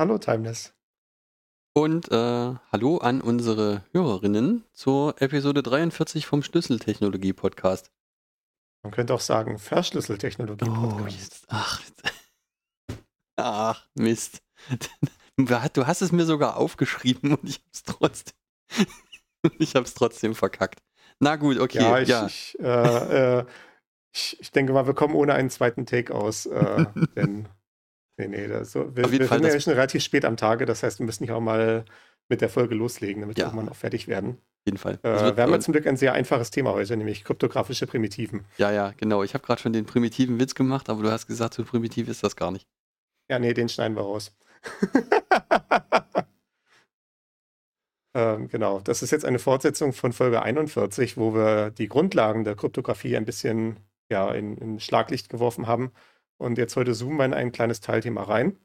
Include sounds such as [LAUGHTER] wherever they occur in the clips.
Hallo Timeless. Und äh, hallo an unsere Hörerinnen zur Episode 43 vom Schlüsseltechnologie-Podcast. Man könnte auch sagen Verschlüsseltechnologie. Oh, ach, [LAUGHS] ach, Mist. [LAUGHS] Du hast es mir sogar aufgeschrieben und ich hab's trotzdem, [LAUGHS] ich hab's trotzdem verkackt. Na gut, okay. Ja, ich, ja. Ich, äh, äh, ich, ich, denke mal, wir kommen ohne einen zweiten Take aus. Äh, denn, nee, nee, das, so, wir, wir Fall sind ja schon relativ spät am Tage. Das heißt, wir müssen nicht auch mal mit der Folge loslegen, damit Ja. wir irgendwann auch fertig werden. Auf jeden Fall. Äh, wir haben ja zum Glück ein sehr einfaches Thema heute, nämlich kryptografische Primitiven. ja, ja, genau. Ich habe gerade schon den primitiven Witz gemacht, aber du hast gesagt, so primitiv ist das gar nicht. Ja, nee, den schneiden wir raus. [LAUGHS] ähm, genau, das ist jetzt eine Fortsetzung von Folge 41, wo wir die Grundlagen der Kryptographie ein bisschen ja, in, in Schlaglicht geworfen haben. Und jetzt heute zoomen wir in ein kleines Teilthema rein.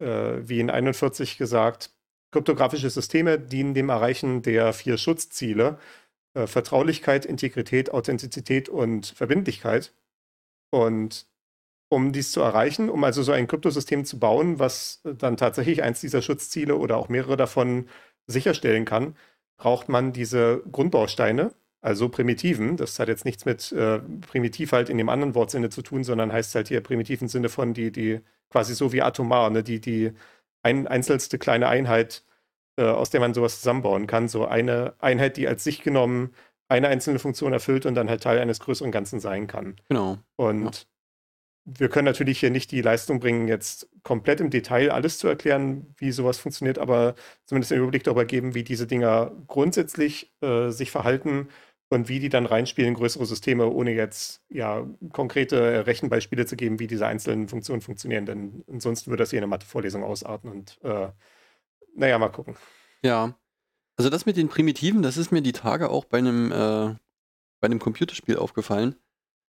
Äh, wie in 41 gesagt, kryptografische Systeme dienen dem Erreichen der vier Schutzziele. Äh, Vertraulichkeit, Integrität, Authentizität und Verbindlichkeit. Und um dies zu erreichen, um also so ein Kryptosystem zu bauen, was dann tatsächlich eins dieser Schutzziele oder auch mehrere davon sicherstellen kann, braucht man diese Grundbausteine, also Primitiven. Das hat jetzt nichts mit äh, primitiv halt in dem anderen Wortsinne zu tun, sondern heißt halt hier primitiv im Sinne von die, die quasi so wie atomar, ne, die, die ein, einzelste kleine Einheit, äh, aus der man sowas zusammenbauen kann. So eine Einheit, die als sich genommen eine einzelne Funktion erfüllt und dann halt Teil eines größeren Ganzen sein kann. Genau. Und wir können natürlich hier nicht die Leistung bringen, jetzt komplett im Detail alles zu erklären, wie sowas funktioniert, aber zumindest einen Überblick darüber geben, wie diese Dinger grundsätzlich äh, sich verhalten und wie die dann reinspielen in größere Systeme, ohne jetzt ja konkrete Rechenbeispiele zu geben, wie diese einzelnen Funktionen funktionieren. Denn ansonsten würde das hier eine Mathe-Vorlesung ausarten und äh, naja, mal gucken. Ja. Also das mit den Primitiven, das ist mir die Tage auch bei einem, äh, bei einem Computerspiel aufgefallen,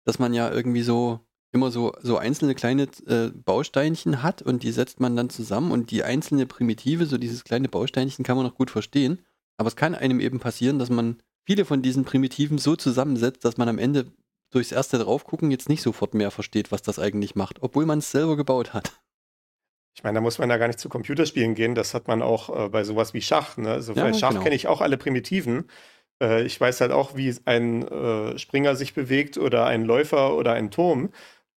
dass man ja irgendwie so immer so, so einzelne kleine äh, Bausteinchen hat und die setzt man dann zusammen und die einzelne Primitive, so dieses kleine Bausteinchen kann man noch gut verstehen. Aber es kann einem eben passieren, dass man viele von diesen Primitiven so zusammensetzt, dass man am Ende durchs erste draufgucken jetzt nicht sofort mehr versteht, was das eigentlich macht, obwohl man es selber gebaut hat. Ich meine, da muss man ja gar nicht zu Computerspielen gehen. Das hat man auch äh, bei sowas wie Schach. Ne? Also Ja, bei Schach genau. kenne ich auch alle Primitiven. Äh, ich weiß halt auch, wie ein äh, Springer sich bewegt oder ein Läufer oder ein Turm.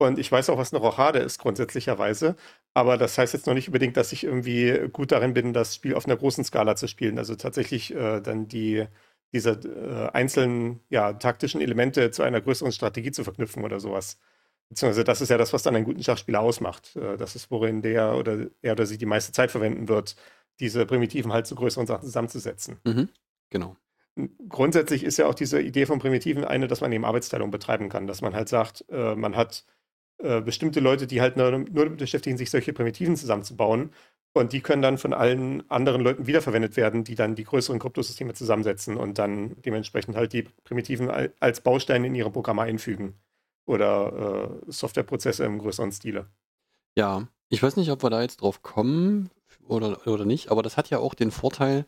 Und ich weiß auch, was eine Rochade ist, grundsätzlicherweise. Aber das heißt jetzt noch nicht unbedingt, dass ich irgendwie gut darin bin, das Spiel auf einer großen Skala zu spielen. Also tatsächlich äh, dann die, diese äh, einzelnen ja, taktischen Elemente zu einer größeren Strategie zu verknüpfen oder sowas. Beziehungsweise das ist ja das, was dann einen guten Schachspieler ausmacht. Äh, Das ist, worin der oder er oder sie die meiste Zeit verwenden wird, diese Primitiven halt zu größeren Sachen zusammenzusetzen. Mhm. Genau. Grundsätzlich ist ja auch diese Idee von Primitiven eine, dass man eben Arbeitsteilung betreiben kann, dass man halt sagt, äh, man hat äh, bestimmte Leute, die halt nur, nur damit beschäftigen, sich solche Primitiven zusammenzubauen. Und die können dann von allen anderen Leuten wiederverwendet werden, die dann die größeren Kryptosysteme zusammensetzen und dann dementsprechend halt die Primitiven al- als Bausteine in ihre Programme einfügen. Oder äh, Softwareprozesse im größeren Stile. Ja, ich weiß nicht, ob wir da jetzt drauf kommen oder, oder nicht, aber das hat ja auch den Vorteil,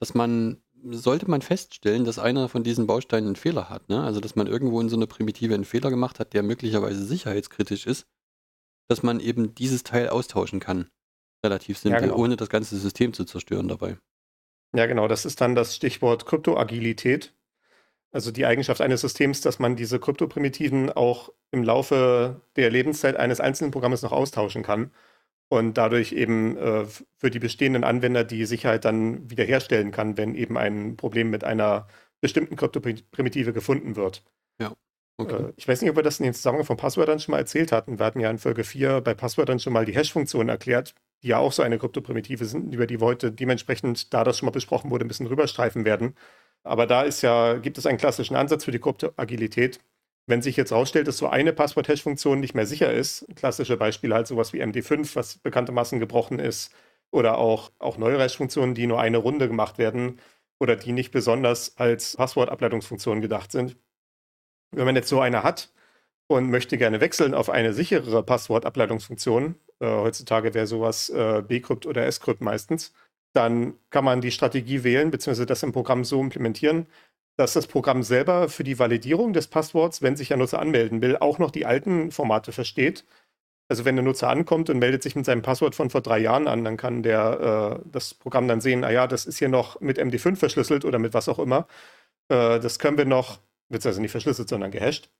dass man, sollte man feststellen, dass einer von diesen Bausteinen einen Fehler hat, ne? also dass man irgendwo in so einer Primitive einen Fehler gemacht hat, der möglicherweise sicherheitskritisch ist, dass man eben dieses Teil austauschen kann. Relativ simpel, genau. ohne das ganze System zu zerstören dabei. Ja, genau, das ist dann das Stichwort Kryptoagilität. Also die Eigenschaft eines Systems, dass man diese Kryptoprimitiven auch im Laufe der Lebenszeit eines einzelnen Programmes noch austauschen kann und dadurch eben äh, für die bestehenden Anwender die Sicherheit dann wiederherstellen kann, wenn eben ein Problem mit einer bestimmten Kryptoprimitive gefunden wird. Okay. Äh, Ich weiß nicht, ob wir das in den Zusammenhang von Passwörtern schon mal erzählt hatten. Wir hatten ja in Folge 4 bei Passwörtern schon mal die Hash-Funktion erklärt, die ja auch so eine Kryptoprimitive sind, über die wir heute dementsprechend, da das schon mal besprochen wurde, ein bisschen rüberstreifen werden. Aber da ist ja, gibt es einen klassischen Ansatz für die Kryptoagilität, Wenn sich jetzt rausstellt, dass so eine Passwort-Hash-Funktion nicht mehr sicher ist, klassische Beispiele halt sowas wie MD5, was bekanntermaßen gebrochen ist, oder auch, auch neue Hash-Funktionen, die nur eine Runde gemacht werden oder die nicht besonders als Passwortableitungsfunktion gedacht sind. Wenn man jetzt so eine hat und möchte gerne wechseln auf eine sicherere Passwortableitungsfunktion, äh, heutzutage wäre sowas äh, Bcrypt oder Scrypt meistens, dann kann man die Strategie wählen, beziehungsweise das im Programm so implementieren, dass das Programm selber für die Validierung des Passworts, wenn sich ein Nutzer anmelden will, auch noch die alten Formate versteht. Also wenn der Nutzer ankommt und meldet sich mit seinem Passwort von vor drei Jahren an, dann kann der äh, das Programm dann sehen, ah ja, das ist hier noch mit MD5 verschlüsselt oder mit was auch immer. Äh, das können wir noch, beziehungsweise nicht verschlüsselt, sondern gehasht.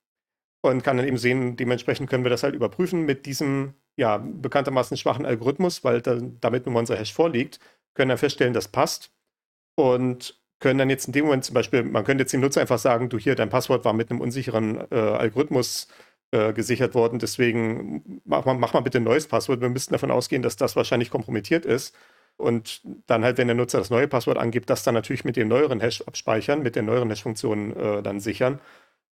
Und kann dann eben sehen, dementsprechend können wir das halt überprüfen mit diesem, ja, bekanntermaßen schwachen Algorithmus, weil da, damit nun unser Hash vorliegt, können dann feststellen, das passt. Und können dann jetzt in dem Moment zum Beispiel, man könnte jetzt dem Nutzer einfach sagen, du hier, dein Passwort war mit einem unsicheren äh, Algorithmus äh, gesichert worden, deswegen mach mal, mach mal bitte ein neues Passwort. Wir müssten davon ausgehen, dass das wahrscheinlich kompromittiert ist. Und dann halt, wenn der Nutzer das neue Passwort angibt, das dann natürlich mit dem neueren Hash abspeichern, mit der neueren Hash-Funktion äh, dann sichern.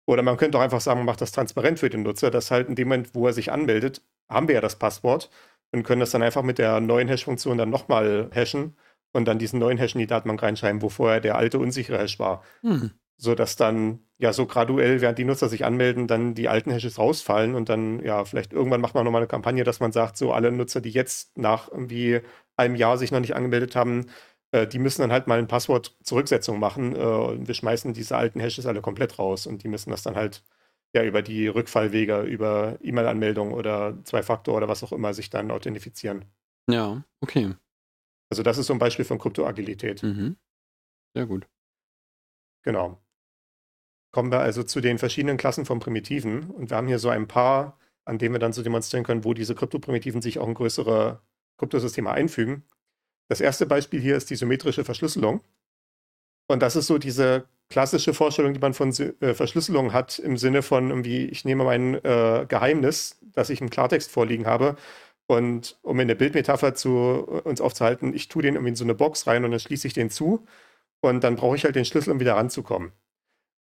Oder man könnte auch einfach sagen, man macht das transparent für den Nutzer, dass halt in dem Moment, wo er sich anmeldet, haben wir ja das Passwort und können das dann einfach mit der neuen Hash-Funktion dann nochmal hashen und dann diesen neuen Hash in die Datenbank reinschreiben, wo vorher der alte unsichere Hash war. Hm. Sodass dann ja so graduell, während die Nutzer sich anmelden, dann die alten Hashes rausfallen und dann ja vielleicht irgendwann macht man nochmal eine Kampagne, dass man sagt, so alle Nutzer, die jetzt nach irgendwie einem Jahr sich noch nicht angemeldet haben, äh, die müssen dann halt mal ein Passwort-Zurücksetzung machen äh, und wir schmeißen diese alten Hashes alle komplett raus und die müssen das dann halt ja über die Rückfallwege, über E-Mail-Anmeldung oder Zwei-Faktor oder was auch immer sich dann authentifizieren. Ja, okay. Also das ist so ein Beispiel von Kryptoagilität. Mhm. Sehr gut. Genau. Kommen wir also zu den verschiedenen Klassen von Primitiven. Und wir haben hier so ein paar, an denen wir dann so demonstrieren können, wo diese Kryptoprimitiven sich auch in größere Kryptosysteme einfügen. Das erste Beispiel hier ist die symmetrische Verschlüsselung. Und das ist so diese klassische Vorstellung, die man von äh, Verschlüsselung hat, im Sinne von irgendwie, ich nehme mein äh, Geheimnis, das ich im Klartext vorliegen habe, und um in der Bildmetapher zu äh, uns aufzuhalten, ich tue den irgendwie in so eine Box rein und dann schließe ich den zu und dann brauche ich halt den Schlüssel, um wieder ranzukommen.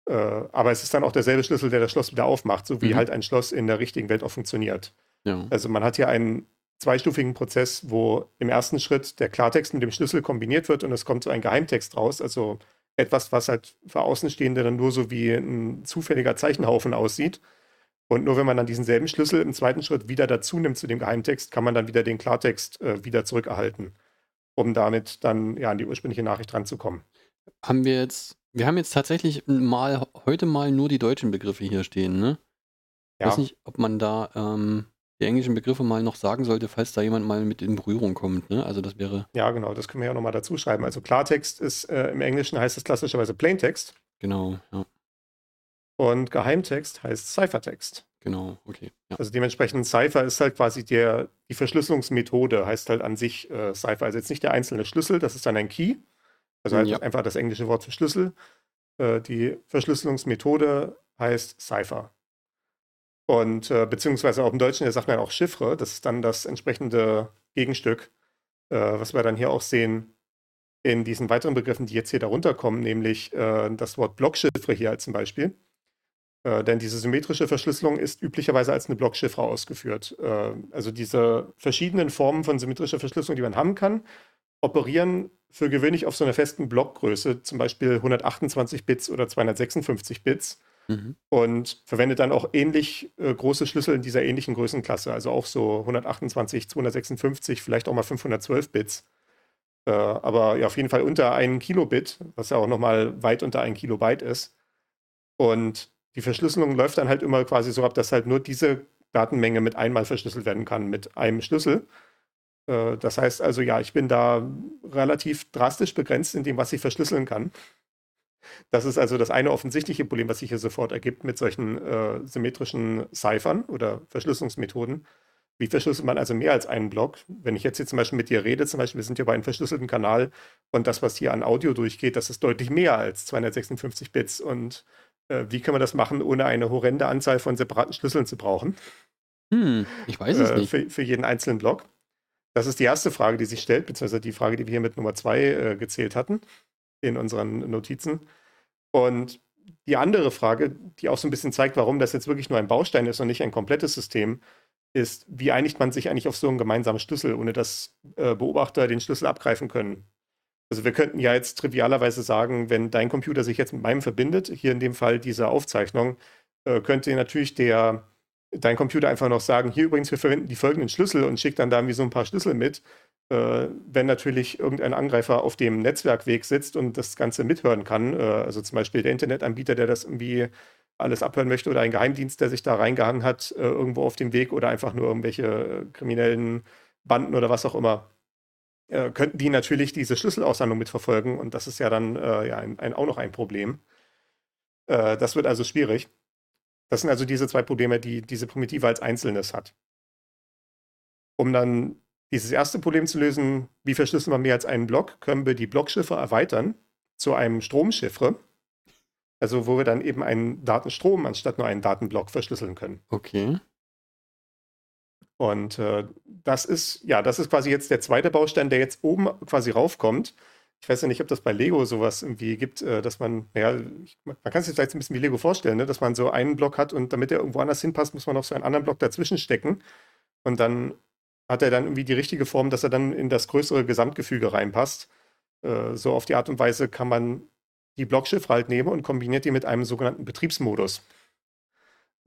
Äh, aber es ist dann auch derselbe Schlüssel, der das Schloss wieder aufmacht, so wie mhm. halt ein Schloss in der richtigen Welt auch funktioniert. Ja. Also man hat hier einen zweistufigen Prozess, wo im ersten Schritt der Klartext mit dem Schlüssel kombiniert wird und es kommt so ein Geheimtext raus, also etwas, was halt für Außenstehende dann nur so wie ein zufälliger Zeichenhaufen aussieht. Und nur wenn man dann diesen selben Schlüssel im zweiten Schritt wieder dazu nimmt zu dem Geheimtext, kann man dann wieder den Klartext äh, wieder zurückerhalten, um damit dann ja an die ursprüngliche Nachricht ranzukommen. Haben wir jetzt, wir haben jetzt tatsächlich mal heute mal nur die deutschen Begriffe hier stehen, ne? Ich ja. weiß nicht, ob man da ähm, die englischen Begriffe mal noch sagen sollte, falls da jemand mal mit in Berührung kommt, ne? Also das wäre. Ja, genau, das können wir ja nochmal dazu schreiben. Also Klartext ist äh, im Englischen heißt es klassischerweise Plaintext. Genau, ja. Und Geheimtext heißt Ciphertext. Genau, okay. Ja. Also dementsprechend Cipher ist halt quasi der, die Verschlüsselungsmethode, heißt halt an sich äh, Cipher. Also jetzt nicht der einzelne Schlüssel, das ist dann ein Key. Also halt ja. einfach das englische Wort für Schlüssel. Äh, die Verschlüsselungsmethode heißt Cipher. Und äh, beziehungsweise auch im Deutschen, da sagt man auch Chiffre, das ist dann das entsprechende Gegenstück, äh, was wir dann hier auch sehen in diesen weiteren Begriffen, die jetzt hier darunter kommen, nämlich äh, das Wort Blockchiffre hier als zum Beispiel. Äh, denn diese symmetrische Verschlüsselung ist üblicherweise als eine Blockchiffre ausgeführt. Äh, also diese verschiedenen Formen von symmetrischer Verschlüsselung, die man haben kann, operieren für gewöhnlich auf so einer festen Blockgröße, zum Beispiel 128 Bits oder 256 Bits. Mhm. Und verwendet dann auch ähnlich äh, große Schlüssel in dieser ähnlichen Größenklasse, also auch so 128, 256, vielleicht auch mal 512 Bits. Äh, aber ja, auf jeden Fall unter einem Kilobit, was ja auch nochmal weit unter einem Kilobyte ist. Und die Verschlüsselung läuft dann halt immer quasi so ab, dass halt nur diese Datenmenge mit einmal verschlüsselt werden kann mit einem Schlüssel. Äh, das heißt also, ja, ich bin da relativ drastisch begrenzt in dem, was ich verschlüsseln kann. Das ist also das eine offensichtliche Problem, was sich hier sofort ergibt mit solchen äh, symmetrischen Ciphern oder Verschlüsselungsmethoden. Wie verschlüsselt man also mehr als einen Block? Wenn ich jetzt hier zum Beispiel mit dir rede, zum Beispiel, wir sind ja bei einem verschlüsselten Kanal und das, was hier an Audio durchgeht, das ist deutlich mehr als 256 Bits und wie können wir das machen, ohne eine horrende Anzahl von separaten Schlüsseln zu brauchen? Hm, ich weiß es äh, nicht. Für, für, jeden einzelnen Block. Das ist die erste Frage, die sich stellt, beziehungsweise die Frage, die wir hier mit Nummer zwei äh, gezählt hatten in unseren Notizen. Und die andere Frage, die auch so ein bisschen zeigt, warum das jetzt wirklich nur ein Baustein ist und nicht ein komplettes System, ist, wie einigt man sich eigentlich auf so einen gemeinsamen Schlüssel, ohne dass äh, Beobachter den Schlüssel abgreifen können? Also wir könnten ja jetzt trivialerweise sagen, wenn dein Computer sich jetzt mit meinem verbindet, hier in dem Fall diese Aufzeichnung, äh, könnte natürlich der dein Computer einfach noch sagen, hier übrigens, wir verwenden die folgenden Schlüssel und schickt dann da irgendwie so ein paar Schlüssel mit. Äh, wenn natürlich irgendein Angreifer auf dem Netzwerkweg sitzt und das Ganze mithören kann, äh, also zum Beispiel der Internetanbieter, der das irgendwie alles abhören möchte oder ein Geheimdienst, der sich da reingehangen hat, äh, irgendwo auf dem Weg oder einfach nur irgendwelche äh, kriminellen Banden oder was auch immer, äh, könnten die natürlich diese Schlüsselaussendung mitverfolgen und das ist ja dann äh, ja, ein, ein, auch noch ein Problem. das wird also schwierig. Das sind also diese zwei Probleme, die diese Primitive als Einzelnes hat. Um dann dieses erste Problem zu lösen, wie verschlüsseln wir mehr als einen Block, können wir die Blockchiffre erweitern zu einem Stromchiffre. Also wo wir dann eben einen Datenstrom anstatt nur einen Datenblock verschlüsseln können. Okay. Und äh, das ist, ja, das ist quasi jetzt der zweite Baustein, der jetzt oben quasi raufkommt. Ich weiß ja nicht, ob das bei Lego sowas irgendwie gibt, äh, dass man, naja, man kann sich vielleicht ein bisschen wie Lego vorstellen, ne? dass man so einen Block hat und damit er irgendwo anders hinpasst, muss man noch so einen anderen Block dazwischen stecken. Und dann hat er dann irgendwie die richtige Form, dass er dann in das größere Gesamtgefüge reinpasst. Äh, so auf die Art und Weise kann man die Blockchiffre halt nehmen und kombiniert die mit einem sogenannten Betriebsmodus.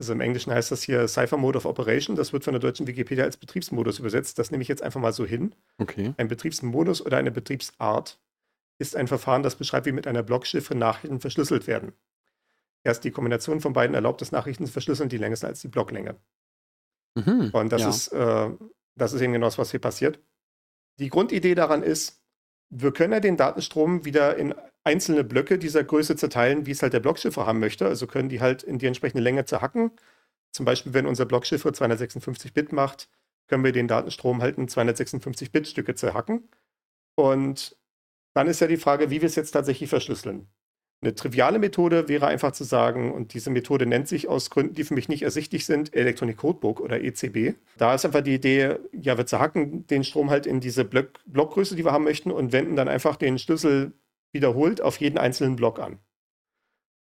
Also im Englischen heißt das hier Cipher Mode of Operation. Das wird von der deutschen Wikipedia als Betriebsmodus übersetzt. Das nehme ich jetzt einfach mal so hin. Okay. Ein Betriebsmodus oder eine Betriebsart ist ein Verfahren, das beschreibt, wie mit einer Blockchiffre Nachrichten verschlüsselt werden. Erst die Kombination von beiden erlaubt es, Nachrichten zu verschlüsseln, die länger ist als die Blocklänge. Mhm, und das, ja. ist, äh, das ist eben genau das, was hier passiert. Die Grundidee daran ist, wir können ja den Datenstrom wieder in einzelne Blöcke dieser Größe zerteilen, wie es halt der Blockchiffre haben möchte. Also können die halt in die entsprechende Länge zerhacken. Zum Beispiel, wenn unser Blockchiffre 256 Bit macht, können wir den Datenstrom halt in 256 Bit-Stücke zerhacken. Und dann ist ja die Frage, wie wir es jetzt tatsächlich verschlüsseln. Eine triviale Methode wäre einfach zu sagen, und diese Methode nennt sich aus Gründen, die für mich nicht ersichtlich sind, Electronic Codebook oder ECB. Da ist einfach die Idee, ja, wir zerhacken den Strom halt in diese Block Blockgröße, die wir haben möchten, und wenden dann einfach den Schlüssel wiederholt auf jeden einzelnen Block an.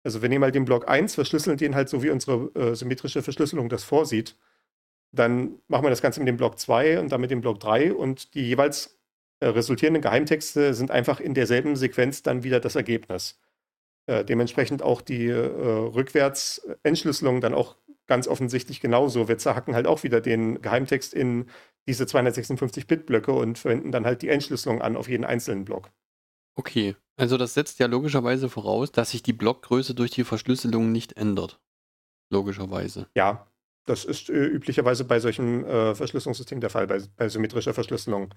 Also wir nehmen halt den Block 1, verschlüsseln den halt so, wie unsere äh, symmetrische Verschlüsselung das vorsieht. Dann machen wir das Ganze mit dem Block 2 und dann mit dem Block 3 und die jeweils äh, resultierenden Geheimtexte sind einfach in derselben Sequenz dann wieder das Ergebnis. Äh, dementsprechend auch die äh, Rückwärtsentschlüsselung dann auch ganz offensichtlich genauso. Wir zerhacken halt auch wieder den Geheimtext in diese 256-Bit-Blöcke und verwenden dann halt die Entschlüsselung an auf jeden einzelnen Block. Okay, also das setzt ja logischerweise voraus, dass sich die Blockgröße durch die Verschlüsselung nicht ändert. Logischerweise. Ja, das ist äh, üblicherweise bei solchen äh, Verschlüsselungssystemen der Fall, bei, bei symmetrischer Verschlüsselung.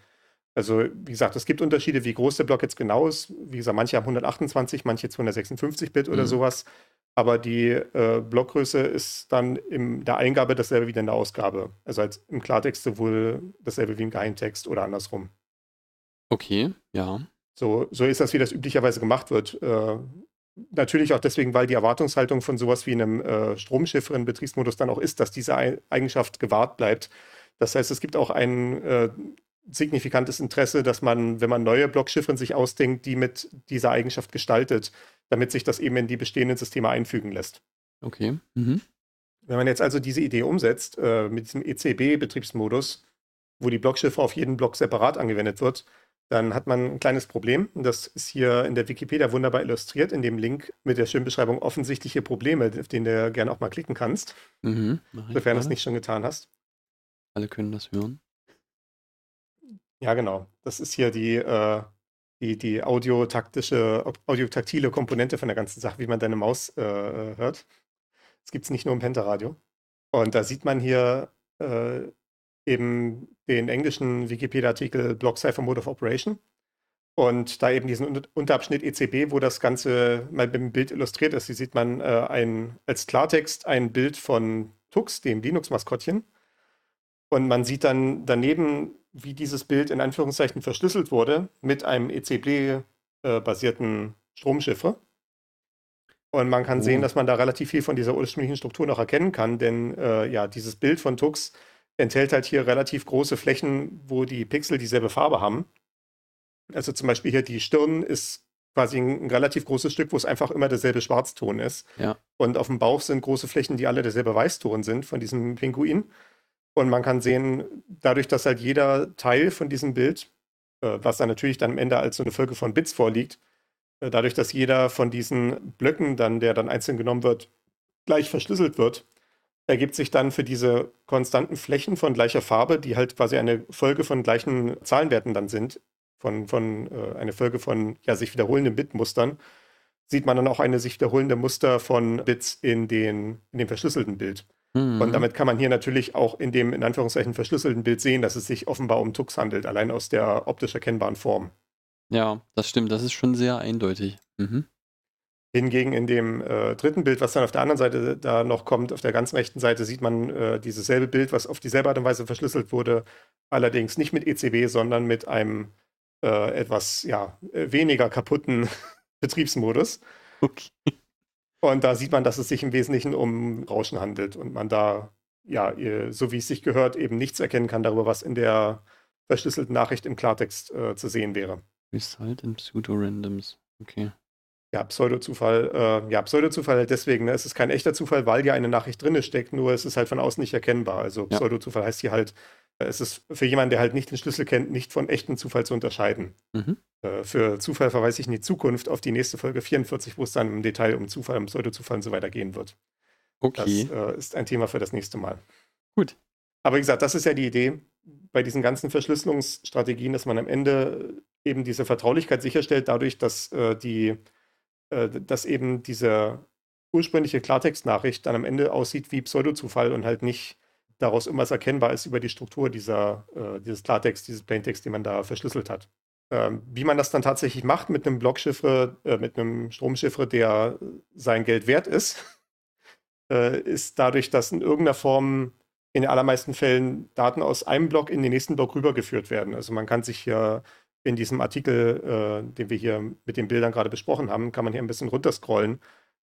Also, wie gesagt, es gibt Unterschiede, wie groß der Block jetzt genau ist. Wie gesagt, manche haben 128, manche 256 Bit oder mhm. sowas. Aber die äh, Blockgröße ist dann in der Eingabe dasselbe wie in der Ausgabe. Also als im Klartext sowohl dasselbe wie im Geheimtext oder andersrum. Okay, ja. So, so ist das, wie das üblicherweise gemacht wird. Äh, natürlich auch deswegen, weil die Erwartungshaltung von sowas wie einem äh, Stromchiffre im Betriebsmodus dann auch ist, dass diese Eigenschaft gewahrt bleibt. Das heißt, es gibt auch einen äh, signifikantes Interesse, dass man, wenn man neue Blockchiffren sich ausdenkt, die mit dieser Eigenschaft gestaltet, damit sich das eben in die bestehenden Systeme einfügen lässt. Okay. Mhm. Wenn man jetzt also diese Idee umsetzt, äh, mit diesem ECB-Betriebsmodus, wo die Blockchiffre auf jeden Block separat angewendet wird, dann hat man ein kleines Problem. Das ist hier in der Wikipedia wunderbar illustriert, in dem Link mit der schönen Beschreibung offensichtliche Probleme, auf den du gerne auch mal klicken kannst, mhm, sofern du es nicht schon getan hast. Alle können das hören. Ja, genau. Das ist hier die, äh, die, die audiotaktische, audiotaktile Komponente von der ganzen Sache, wie man deine Maus äh hört. Das gibt es nicht nur im Pentaradio. Und da sieht man hier äh, eben den englischen Wikipedia-Artikel Block Cipher Mode of Operation. Und da eben diesen Unterabschnitt ECB, wo das Ganze mal mit dem Bild illustriert ist. Hier sieht man äh, ein, als Klartext ein Bild von Tux, dem Linux-Maskottchen. Und man sieht dann daneben wie dieses Bild in Anführungszeichen verschlüsselt wurde mit einem ECB-basierten äh, Stromchiffre. Und man kann oh. sehen, dass man da relativ viel von dieser ursprünglichen Struktur noch erkennen kann, denn äh, ja, dieses Bild von Tux enthält halt hier relativ große Flächen, wo die Pixel dieselbe Farbe haben. Also zum Beispiel hier die Stirn ist quasi ein, ein relativ großes Stück, wo es einfach immer derselbe Schwarzton ist. Ja. Und auf dem Bauch sind große Flächen, die alle derselbe Weißton sind von diesem Pinguin. Und man kann sehen, dadurch, dass halt jeder Teil von diesem Bild, äh, was dann natürlich dann am Ende als so eine Folge von Bits vorliegt, äh, dadurch, dass jeder von diesen Blöcken dann, der dann einzeln genommen wird, gleich verschlüsselt wird, ergibt sich dann für diese konstanten Flächen von gleicher Farbe, die halt quasi eine Folge von gleichen Zahlenwerten dann sind, von, von äh, eine Folge von ja, sich wiederholenden Bitmustern, sieht man dann auch eine sich wiederholende Muster von Bits in, den, in dem verschlüsselten Bild. Mhm. Und damit kann man hier natürlich auch in dem in Anführungszeichen verschlüsselten Bild sehen, dass es sich offenbar um Tux handelt, allein aus der optisch erkennbaren Form. Ja, das stimmt. Das ist schon sehr eindeutig. Mhm. Hingegen in dem äh, dritten Bild, was dann auf der anderen Seite da noch kommt, auf der ganz rechten Seite sieht man äh, dieses selbe Bild, was auf dieselbe Art und Weise verschlüsselt wurde, allerdings nicht mit ECB, sondern mit einem äh, etwas ja, weniger kaputten [LAUGHS] Betriebsmodus. Okay. Und da sieht man, dass es sich im Wesentlichen um Rauschen handelt und man da, ja, so wie es sich gehört, eben nichts erkennen kann darüber, was in der verschlüsselten Nachricht im Klartext äh, zu sehen wäre. Result in Pseudo-Randoms. Okay. Ja, Pseudozufall. Äh, ja, Pseudozufall halt deswegen. Ne? Es ist kein echter Zufall, weil ja eine Nachricht drin steckt, nur es ist halt von außen nicht erkennbar. Also Ja. Pseudozufall heißt hier halt, äh, es ist für jemanden, der halt nicht den Schlüssel kennt, nicht von echtem Zufall zu unterscheiden. Mhm. Äh, für Zufall verweise ich in die Zukunft auf die nächste Folge 44, wo es dann im Detail um Zufall, um Pseudozufall und so weiter gehen wird. Das Okay. äh, ist ein Thema für das nächste Mal. Gut. Aber wie gesagt, das ist ja die Idee bei diesen ganzen Verschlüsselungsstrategien, dass man am Ende eben diese Vertraulichkeit sicherstellt, dadurch, dass äh, die, äh, dass eben diese ursprüngliche Klartextnachricht dann am Ende aussieht wie Pseudozufall und halt nicht daraus irgendwas erkennbar ist über die Struktur dieser, äh, dieses Klartext, dieses Plaintext, den man da verschlüsselt hat. Ähm, wie man das dann tatsächlich macht mit einem Blockchiffre, äh, mit einem Stromchiffre, der sein Geld wert ist, [LAUGHS] äh, ist dadurch, dass in irgendeiner Form in den allermeisten Fällen Daten aus einem Block in den nächsten Block rübergeführt werden. Also man kann sich hier in diesem Artikel, äh, den wir hier mit den Bildern gerade besprochen haben, kann man hier ein bisschen runterscrollen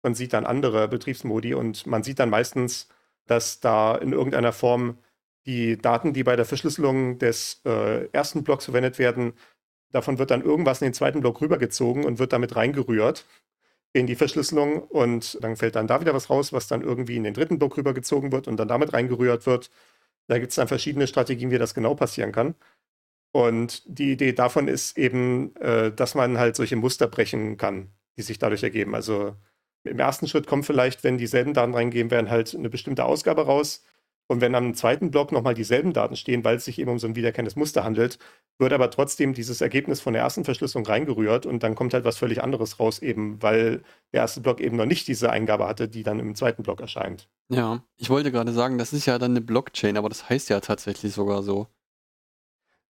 und sieht dann andere Betriebsmodi und man sieht dann meistens, dass da in irgendeiner Form die Daten, die bei der Verschlüsselung des äh, ersten Blocks verwendet werden, davon wird dann irgendwas in den zweiten Block rübergezogen und wird damit reingerührt in die Verschlüsselung und dann fällt dann da wieder was raus, was dann irgendwie in den dritten Block rübergezogen wird und dann damit reingerührt wird. Da gibt es dann verschiedene Strategien, wie das genau passieren kann. Und die Idee davon ist eben, äh, dass man halt solche Muster brechen kann, die sich dadurch ergeben. Also im ersten Schritt kommt vielleicht, wenn dieselben Daten reingehen werden, halt eine bestimmte Ausgabe raus. Und wenn am zweiten Block nochmal dieselben Daten stehen, weil es sich eben um so ein wiederkennendes Muster handelt, wird aber trotzdem dieses Ergebnis von der ersten Verschlüsselung reingerührt und dann kommt halt was völlig anderes raus, eben weil der erste Block eben noch nicht diese Eingabe hatte, die dann im zweiten Block erscheint. Ja, ich wollte gerade sagen, das ist ja dann eine Blockchain, aber das heißt ja tatsächlich sogar so.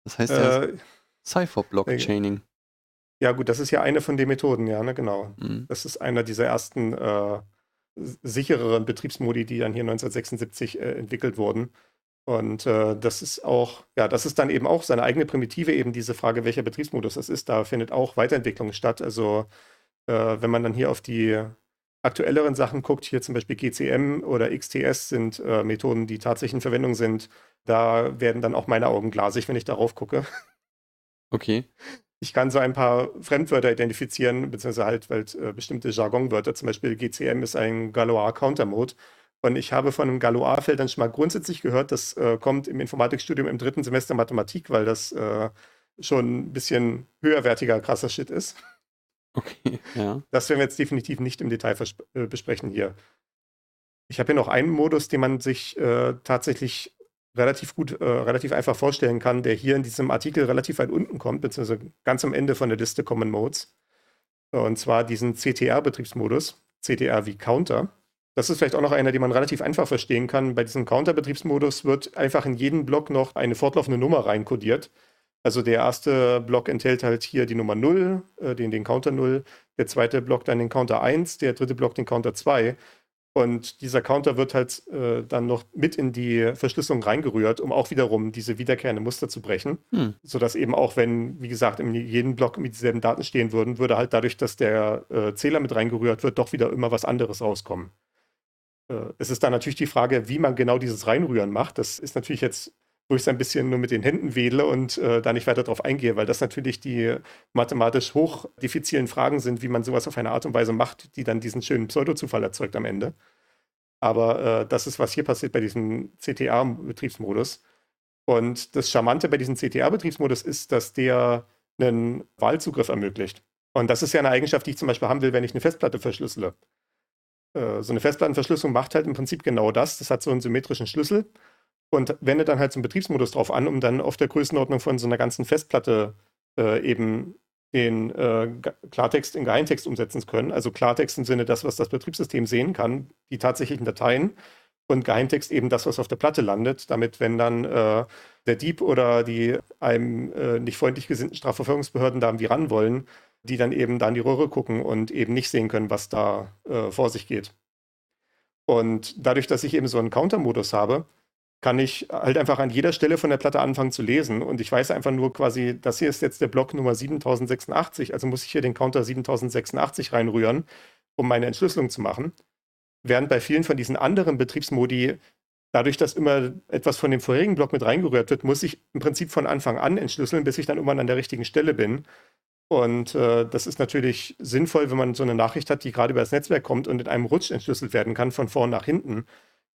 Das heißt ja Äh, Cypher-Blockchaining. ja, gut, das ist ja eine von den Methoden, ja, ne, genau. Mhm. Das ist einer dieser ersten äh, sichereren Betriebsmodi, die dann hier 1976 äh, entwickelt wurden. Und äh, das ist auch, ja, das ist dann eben auch seine eigene Primitive, eben diese Frage, welcher Betriebsmodus das ist. Da findet auch Weiterentwicklung statt. Also äh, wenn man dann hier auf die aktuelleren Sachen guckt, hier zum Beispiel GCM oder XTS sind äh, Methoden, die tatsächlich in Verwendung sind. Da werden dann auch meine Augen glasig, wenn ich darauf gucke. Okay. Ich kann so ein paar Fremdwörter identifizieren, beziehungsweise halt, halt äh, bestimmte Jargonwörter. Zum Beispiel GCM ist ein Galois Counter Mode. Und ich habe von einem Galois-Feld dann schon mal grundsätzlich gehört, das äh, kommt im Informatikstudium im dritten Semester Mathematik, weil das äh, schon ein bisschen höherwertiger, krasser Shit ist. Okay, [LAUGHS] ja. Das werden wir jetzt definitiv nicht im Detail äh, besprechen hier. Ich habe hier noch einen Modus, den man sich äh, tatsächlich relativ gut, äh, relativ einfach vorstellen kann, der hier in diesem Artikel relativ weit unten kommt, beziehungsweise ganz am Ende von der Liste Common Modes. Und zwar diesen CTR-Betriebsmodus, CTR wie Counter. Das ist vielleicht auch noch einer, den man relativ einfach verstehen kann. Bei diesem Counter-Betriebsmodus wird einfach in jeden Block noch eine fortlaufende Nummer reinkodiert. Also der erste Block enthält halt hier die Nummer 0, äh, den, den Counter 0, der zweite Block dann den Counter 1, der dritte Block den Counter 2. Und dieser Counter wird halt äh, dann noch mit in die Verschlüsselung reingerührt, um auch wiederum diese wiederkehrende Muster zu brechen. Hm. Sodass eben auch, wenn, wie gesagt, in jedem Block mit dieselben Daten stehen würden, würde halt dadurch, dass der äh, Zähler mit reingerührt wird, doch wieder immer was anderes rauskommen. Äh, es ist dann natürlich die Frage, wie man genau dieses Reinrühren macht. Das ist natürlich jetzt wo ich es ein bisschen nur mit den Händen wedle und äh, da nicht weiter drauf eingehe, weil das natürlich die mathematisch hoch diffizilen Fragen sind, wie man sowas auf eine Art und Weise macht, die dann diesen schönen Pseudozufall erzeugt am Ende. Aber äh, das ist, was hier passiert bei diesem CTA-Betriebsmodus. Und das Charmante bei diesem CTA-Betriebsmodus ist, dass der einen Wahlzugriff ermöglicht. Und das ist ja eine Eigenschaft, die ich zum Beispiel haben will, wenn ich eine Festplatte verschlüssele. Äh, so eine Festplattenverschlüsselung macht halt im Prinzip genau das. Das hat so einen symmetrischen Schlüssel und wendet dann halt so einen Betriebsmodus drauf an, um dann auf der Größenordnung von so einer ganzen Festplatte äh, eben den äh, Klartext in Geheimtext umsetzen zu können. Also Klartext im Sinne das, was das Betriebssystem sehen kann, die tatsächlichen Dateien und Geheimtext eben das, was auf der Platte landet, damit, wenn dann äh, der Dieb oder die einem äh, nicht freundlich gesinnten Strafverfolgungsbehörden da irgendwie ran wollen, die dann eben da in die Röhre gucken und eben nicht sehen können, was da äh, vor sich geht. Und dadurch, dass ich eben so einen Counter-Modus habe, kann ich halt einfach an jeder Stelle von der Platte anfangen zu lesen. Und ich weiß einfach nur quasi, das hier ist jetzt der Block Nummer 7086, also muss ich hier den Counter 7086 reinrühren, um meine Entschlüsselung zu machen. Während bei vielen von diesen anderen Betriebsmodi, dadurch, dass immer etwas von dem vorherigen Block mit reingerührt wird, muss ich im Prinzip von Anfang an entschlüsseln, bis ich dann irgendwann an der richtigen Stelle bin. Und äh, das ist natürlich sinnvoll, wenn man so eine Nachricht hat, die gerade über das Netzwerk kommt und in einem Rutsch entschlüsselt werden kann, von vorn nach hinten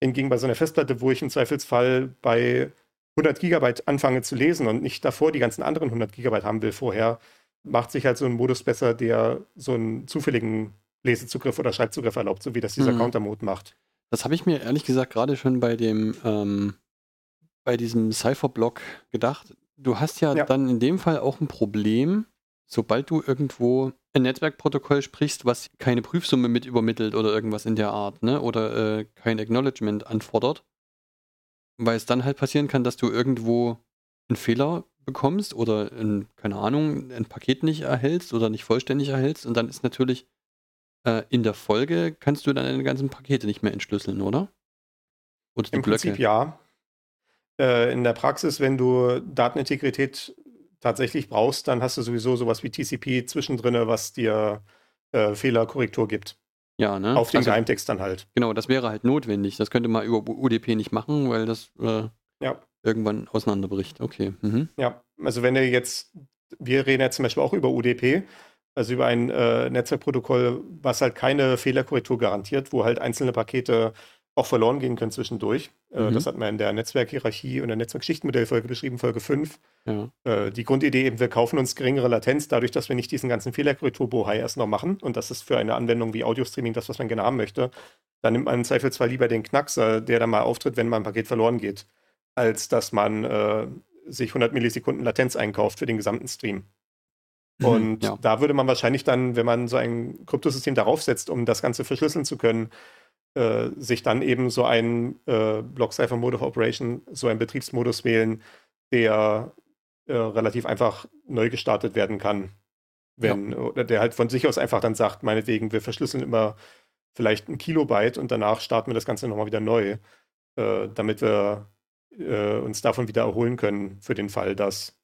Hingegen bei so einer Festplatte, wo ich im Zweifelsfall bei 100 Gigabyte anfange zu lesen und nicht davor die ganzen anderen 100 Gigabyte haben will vorher, macht sich halt so ein Modus besser, der so einen zufälligen Lesezugriff oder Schreibzugriff erlaubt, so wie das dieser mhm. Counter-Mode macht. Das habe ich mir ehrlich gesagt gerade schon bei dem ähm, bei diesem Cypher-Block gedacht. Du hast ja, ja, dann in dem Fall auch ein Problem, sobald du irgendwo ein Netzwerkprotokoll sprichst, was keine Prüfsumme mit übermittelt oder irgendwas in der Art, ne? Oder äh, kein Acknowledgement anfordert. Weil es dann halt passieren kann, dass du irgendwo einen Fehler bekommst oder ein, keine Ahnung, ein Paket nicht erhältst oder nicht vollständig erhältst und dann ist natürlich äh, in der Folge kannst du dann deine ganzen Pakete nicht mehr entschlüsseln, oder? Oder Im Blöcke. Prinzip ja. Äh, in der Praxis, wenn du Datenintegrität tatsächlich brauchst, dann hast du sowieso sowas wie TCP zwischendrin, was dir äh, Fehlerkorrektur gibt. Ja, ne? Auf den also, Geheimtext dann halt. Genau, das wäre halt notwendig. Das könnte man über UDP nicht machen, weil das äh, ja. irgendwann auseinanderbricht. Okay. Mhm. Ja, also wenn du jetzt, wir reden jetzt zum Beispiel auch über UDP, also über ein äh, Netzwerkprotokoll, was halt keine Fehlerkorrektur garantiert, wo halt einzelne Pakete auch verloren gehen können zwischendurch. Äh, mhm. Das hat man in der Netzwerkhierarchie und der Netzwerkschichtenmodellfolge beschrieben, Folge 5. Ja. Äh, die Grundidee eben, wir kaufen uns geringere Latenz dadurch, dass wir nicht diesen ganzen Fehlerkorrektur-Bohai erst noch machen. Und das ist für eine Anwendung wie Audio-Streaming das, was man gerne haben möchte. Dann nimmt man im Zweifel zwar lieber den Knackser, der dann mal auftritt, wenn mal ein Paket verloren geht, als dass man äh, sich 100 Millisekunden Latenz einkauft für den gesamten Stream. Mhm, und ja. da würde man wahrscheinlich dann, wenn man so ein Kryptosystem darauf setzt, um das Ganze verschlüsseln zu können, äh, sich dann eben so einen äh, Block-Cipher Mode of Operation, so einen Betriebsmodus wählen, der äh, relativ einfach neu gestartet werden kann. Wenn, ja. oder der halt von sich aus einfach dann sagt, meinetwegen, wir verschlüsseln immer vielleicht ein Kilobyte und danach starten wir das Ganze nochmal wieder neu, äh, damit wir äh, uns davon wieder erholen können für den Fall, dass,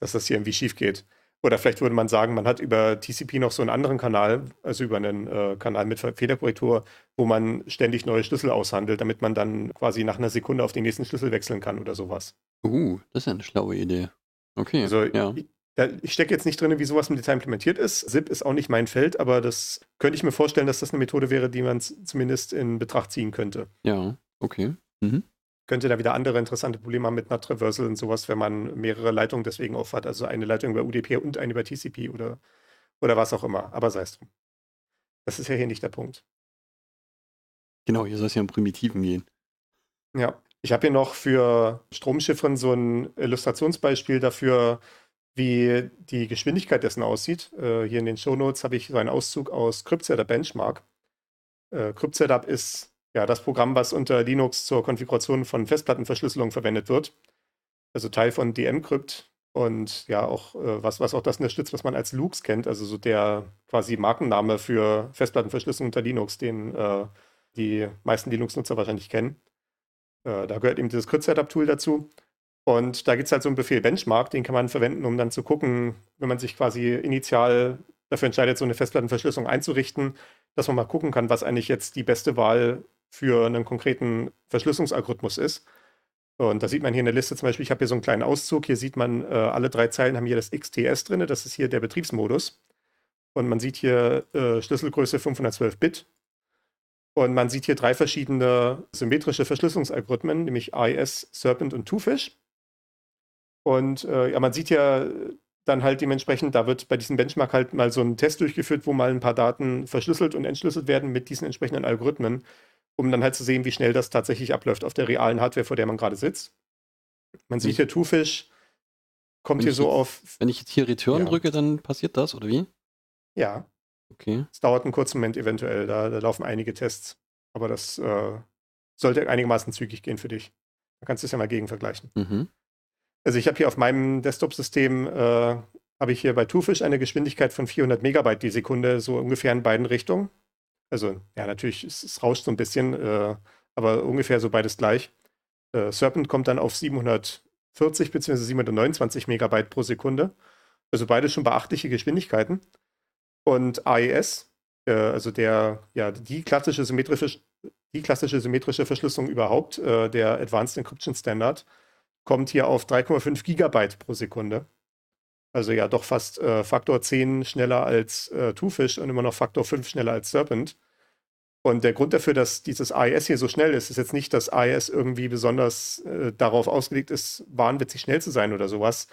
dass das hier irgendwie schief geht. Oder vielleicht würde man sagen, man hat über TCP noch so einen anderen Kanal, also über einen äh, Kanal mit Fehlerkorrektur, wo man ständig neue Schlüssel aushandelt, damit man dann quasi nach einer Sekunde auf den nächsten Schlüssel wechseln kann oder sowas. Uh, das ist eine schlaue Idee. Okay. Also ja. ich, ich stecke jetzt nicht drin, wie sowas im Detail implementiert ist. SIP ist auch nicht mein Feld, aber das könnte ich mir vorstellen, dass das eine Methode wäre, die man zumindest in Betracht ziehen könnte. Ja, okay. Mhm könnte da wieder andere interessante Probleme haben mit einer Traversal und sowas, wenn man mehrere Leitungen deswegen aufhat. Also eine Leitung über UDP und eine über TCP oder, oder was auch immer. Aber sei es drum. Das ist ja hier nicht der Punkt. Genau, hier soll es ja um Primitiven gehen. Ja, ich habe hier noch für Stromschiffern so ein Illustrationsbeispiel dafür, wie die Geschwindigkeit dessen aussieht. Äh, hier in den Shownotes habe ich so einen Auszug aus Cryptsetup Benchmark. Äh, Cryptsetup ist ja, das Programm, was unter Linux zur Konfiguration von Festplattenverschlüsselung verwendet wird. Also Teil von dmcrypt und ja auch äh, was, was auch das unterstützt, was man als Lux kennt, also so der quasi Markenname für Festplattenverschlüsselung unter Linux, den äh, die meisten Linux-Nutzer wahrscheinlich kennen. Äh, da gehört eben dieses Crypt-Setup-Tool dazu. Und da gibt es halt so einen Befehl Benchmark, den kann man verwenden, um dann zu gucken, wenn man sich quasi initial dafür entscheidet, so eine Festplattenverschlüsselung einzurichten, dass man mal gucken kann, was eigentlich jetzt die beste Wahl für einen konkreten Verschlüsselungsalgorithmus ist. Und da sieht man hier in der Liste zum Beispiel, ich habe hier so einen kleinen Auszug, hier sieht man, äh, alle drei Zeilen haben hier das XTS drin, das ist hier der Betriebsmodus. Und man sieht hier äh, Schlüsselgröße 512 Bit. Und man sieht hier drei verschiedene symmetrische Verschlüsselungsalgorithmen, nämlich AES, Serpent und Twofish. Und äh, ja, man sieht ja dann halt dementsprechend, da wird bei diesem Benchmark halt mal so ein Test durchgeführt, wo mal ein paar Daten verschlüsselt und entschlüsselt werden mit diesen entsprechenden Algorithmen, um dann halt zu sehen, wie schnell das tatsächlich abläuft auf der realen Hardware, vor der man gerade sitzt. Man sieht hier Twofish, kommt hier so jetzt- auf, Wenn ich jetzt hier Return Ja. drücke, dann passiert das, oder wie? ja, Okay. es dauert einen kurzen Moment eventuell, da, da laufen einige Tests, aber das äh, sollte einigermaßen zügig gehen für dich. Da kannst du es ja mal gegen vergleichen. Mhm. Also ich habe hier auf meinem Desktop-System, äh, habe ich hier bei Twofish eine Geschwindigkeit von 400 Megabyte die Sekunde, so ungefähr in beiden Richtungen. Also ja, natürlich, es, es rauscht so ein bisschen, äh, aber ungefähr so beides gleich. Äh, Serpent kommt dann auf 740 bzw. 729 Megabyte pro Sekunde. Also beide schon beachtliche Geschwindigkeiten. Und AES, äh, also der, ja, die klassische symmetrische, die klassische symmetrische Verschlüsselung überhaupt, äh, der Advanced Encryption Standard, kommt hier auf 3,5 Gigabyte pro Sekunde. Also ja, doch fast äh, Faktor 10 schneller als äh, Twofish und immer noch Faktor 5 schneller als Serpent. Und der Grund dafür, dass dieses AES hier so schnell ist, ist jetzt nicht, dass AES irgendwie besonders äh, darauf ausgelegt ist, wahnwitzig schnell zu sein oder sowas,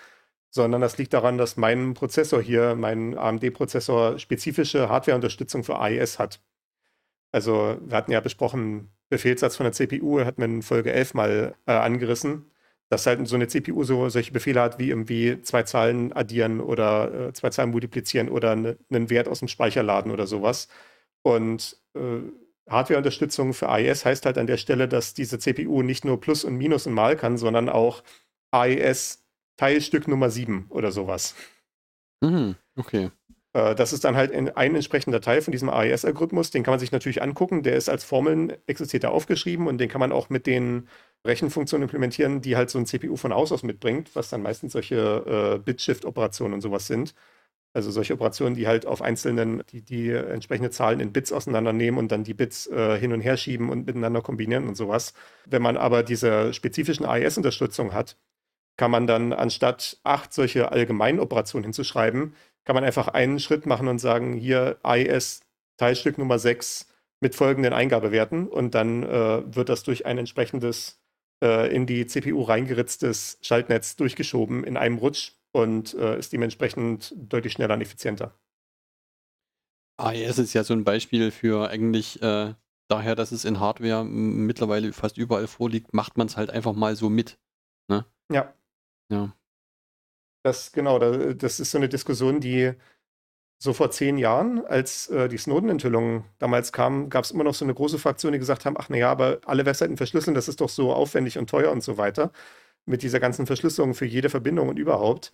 sondern das liegt daran, dass mein Prozessor hier, mein AMD-Prozessor, spezifische Hardware-Unterstützung für AES hat. Also, wir hatten ja besprochen, Befehlssatz von der CPU, hatten wir in Folge 11 mal äh, angerissen, dass halt so eine CPU so solche Befehle hat, wie irgendwie zwei Zahlen addieren oder äh, zwei Zahlen multiplizieren oder ne, einen Wert aus dem Speicher laden oder sowas. Und äh, Hardware-Unterstützung für AES heißt halt an der Stelle, dass diese CPU nicht nur Plus und Minus und Mal kann, sondern auch AES Teilstück Nummer 7 oder sowas. Mhm. Okay. Äh, Das ist dann halt in- ein entsprechender Teil von diesem AES-Algorithmus. Den kann man sich natürlich angucken. Der ist als Formeln existiert er aufgeschrieben und den kann man auch mit den Rechenfunktionen implementieren, die halt so ein CPU von Haus aus mitbringt, was dann meistens solche äh, Bit-Shift-Operationen und sowas sind. Also solche Operationen, die halt auf einzelnen, die, die entsprechende Zahlen in Bits auseinandernehmen und dann die Bits äh, hin und her schieben und miteinander kombinieren und sowas. Wenn man aber diese spezifischen AES-Unterstützung hat, kann man dann anstatt acht solche allgemeinen Operationen hinzuschreiben, kann man einfach einen Schritt machen und sagen, hier AES Teilstück Nummer 6 mit folgenden Eingabewerten und dann äh, wird das durch ein entsprechendes äh, in die CPU reingeritztes Schaltnetz durchgeschoben in einem Rutsch und äh, ist dementsprechend deutlich schneller und effizienter. AES ist ja so ein Beispiel für eigentlich äh, daher, dass es in Hardware mittlerweile fast überall vorliegt, macht man es halt einfach mal so mit. Ja. Ja. Das, genau, da, das ist so eine Diskussion, die so vor zehn Jahren, als äh, die Snowden-Enthüllung damals kam, gab es immer noch so eine große Fraktion, die gesagt haben, ach naja, aber alle Webseiten verschlüsseln, das ist doch so aufwendig und teuer und so weiter. Mit dieser ganzen Verschlüsselung für jede Verbindung und überhaupt.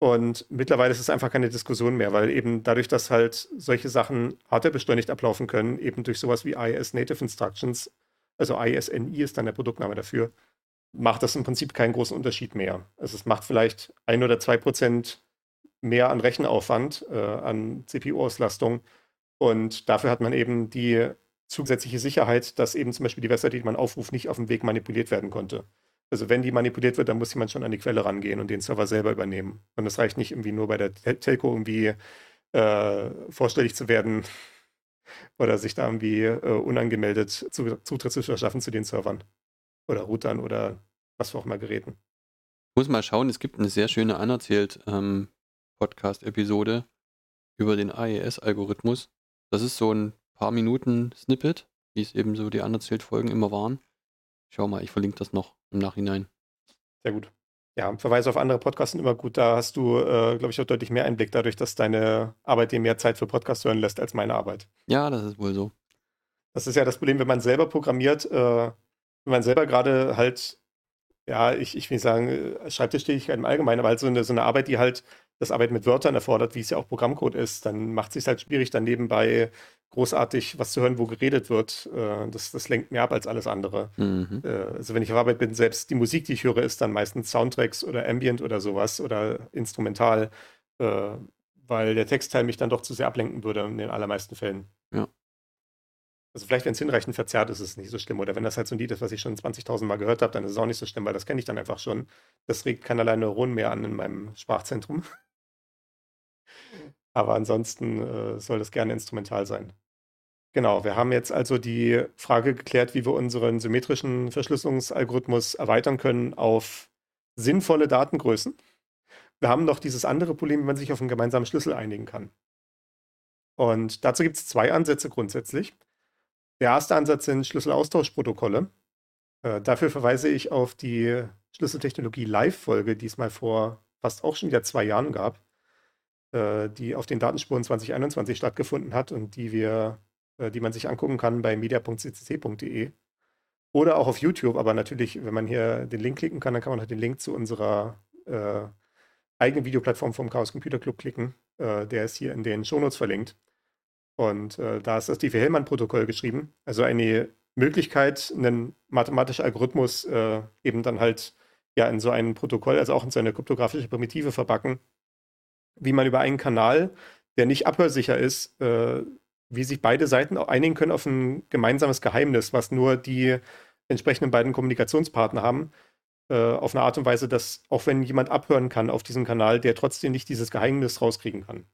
Und mittlerweile ist es einfach keine Diskussion mehr, weil eben dadurch, dass halt solche Sachen hardwarebeschleunigt ablaufen können, eben durch sowas wie IIS Native Instructions, also ISNI ist dann der Produktname dafür, macht das im Prinzip keinen großen Unterschied mehr. Also es macht vielleicht ein oder zwei Prozent mehr an Rechenaufwand, äh, an CPU-Auslastung. Und dafür hat man eben die zusätzliche Sicherheit, dass eben zum Beispiel die Webseite, die man aufruft, nicht auf dem Weg manipuliert werden konnte. Also wenn die manipuliert wird, dann muss jemand schon an die Quelle rangehen und den Server selber übernehmen. Und es reicht nicht irgendwie nur bei der Tel- Telco irgendwie äh, vorstellig zu werden [LAUGHS] oder sich da irgendwie äh, unangemeldet zu, Zutritt zu verschaffen zu den Servern oder Routern oder was für auch immer Geräten. Muss mal schauen, es gibt eine sehr schöne anerzählt ähm, Podcast-Episode über den AES-Algorithmus. Das ist so ein paar Minuten Snippet, wie es eben so die anerzählt Folgen immer waren. Schau mal, ich verlinke das noch im Nachhinein. Sehr gut. Ja, Verweise auf andere Podcasts sind immer gut. Da hast du, äh, glaube ich, auch deutlich mehr Einblick dadurch, dass deine Arbeit dir mehr Zeit für Podcast hören lässt als meine Arbeit. Ja, das ist wohl so. Das ist ja das Problem, wenn man selber programmiert, äh, wenn man selber gerade halt, ja, ich, ich will nicht sagen, äh, Schreibtischtätigkeit im Allgemeinen, aber halt so eine, so eine Arbeit, die halt das Arbeit mit Wörtern erfordert, wie es ja auch Programmcode ist, dann macht es sich halt schwierig, dann nebenbei großartig was zu hören, wo geredet wird. Äh, das, das lenkt mehr ab als alles andere. Mhm. Äh, also wenn ich auf Arbeit bin, selbst die Musik, die ich höre, ist dann meistens Soundtracks oder Ambient oder sowas oder instrumental, weil der Textteil mich dann doch zu sehr ablenken würde in den allermeisten Fällen. Also vielleicht, wenn es hinreichend verzerrt ist, ist es nicht so schlimm. Oder wenn das halt so ein Lied ist, was ich schon 20.000 Mal gehört habe, dann ist es auch nicht so schlimm, weil das kenne ich dann einfach schon. Das regt keinerlei Neuronen mehr an in meinem Sprachzentrum. [LAUGHS] Aber ansonsten äh, soll das gerne instrumental sein. Genau, wir haben jetzt also die Frage geklärt, wie wir unseren symmetrischen Verschlüsselungsalgorithmus erweitern können auf sinnvolle Datengrößen. Wir haben noch dieses andere Problem, wie man sich auf einen gemeinsamen Schlüssel einigen kann. Und dazu gibt es zwei Ansätze grundsätzlich. Der erste Ansatz sind Schlüsselaustauschprotokolle. Äh, dafür verweise ich auf die Schlüsseltechnologie Live-Folge, die es mal vor fast auch schon wieder zwei Jahren gab, äh, die auf den Datenspuren 2021 stattgefunden hat und die wir, äh, die man sich angucken kann bei media.ccc.de oder auch auf YouTube. Aber natürlich, wenn man hier den Link klicken kann, dann kann man halt den Link zu unserer äh, eigenen Videoplattform vom Chaos Computer Club klicken. Äh, der ist hier in den Shownotes verlinkt. Und äh, da ist das Diffie-Hellman-Protokoll geschrieben. Also eine Möglichkeit, einen mathematischen Algorithmus äh, eben dann halt ja in so ein Protokoll, also auch in so eine kryptografische Primitive verbacken, wie man über einen Kanal, der nicht abhörsicher ist, äh, wie sich beide Seiten einigen können auf ein gemeinsames Geheimnis, was nur die entsprechenden beiden Kommunikationspartner haben, äh, auf eine Art und Weise, dass auch wenn jemand abhören kann auf diesem Kanal, der trotzdem nicht dieses Geheimnis rauskriegen kann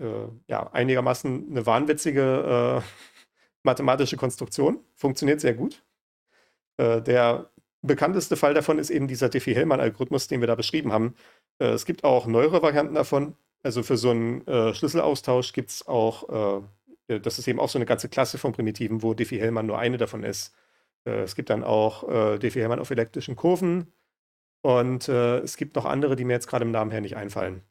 äh, ja, einigermaßen eine wahnwitzige äh, [LAUGHS] mathematische Konstruktion. Funktioniert sehr gut. Äh, der bekannteste Fall davon ist eben dieser Diffie-Hellman-Algorithmus, den wir da beschrieben haben. Äh, es gibt auch neuere Varianten davon. Also für so einen äh, Schlüsselaustausch gibt es auch, äh, das ist eben auch so eine ganze Klasse von Primitiven, wo Diffie-Hellman nur eine davon ist. es gibt dann auch Diffie-Hellman auf elektrischen Kurven. Und es gibt noch andere, die mir jetzt gerade im Namen her nicht einfallen.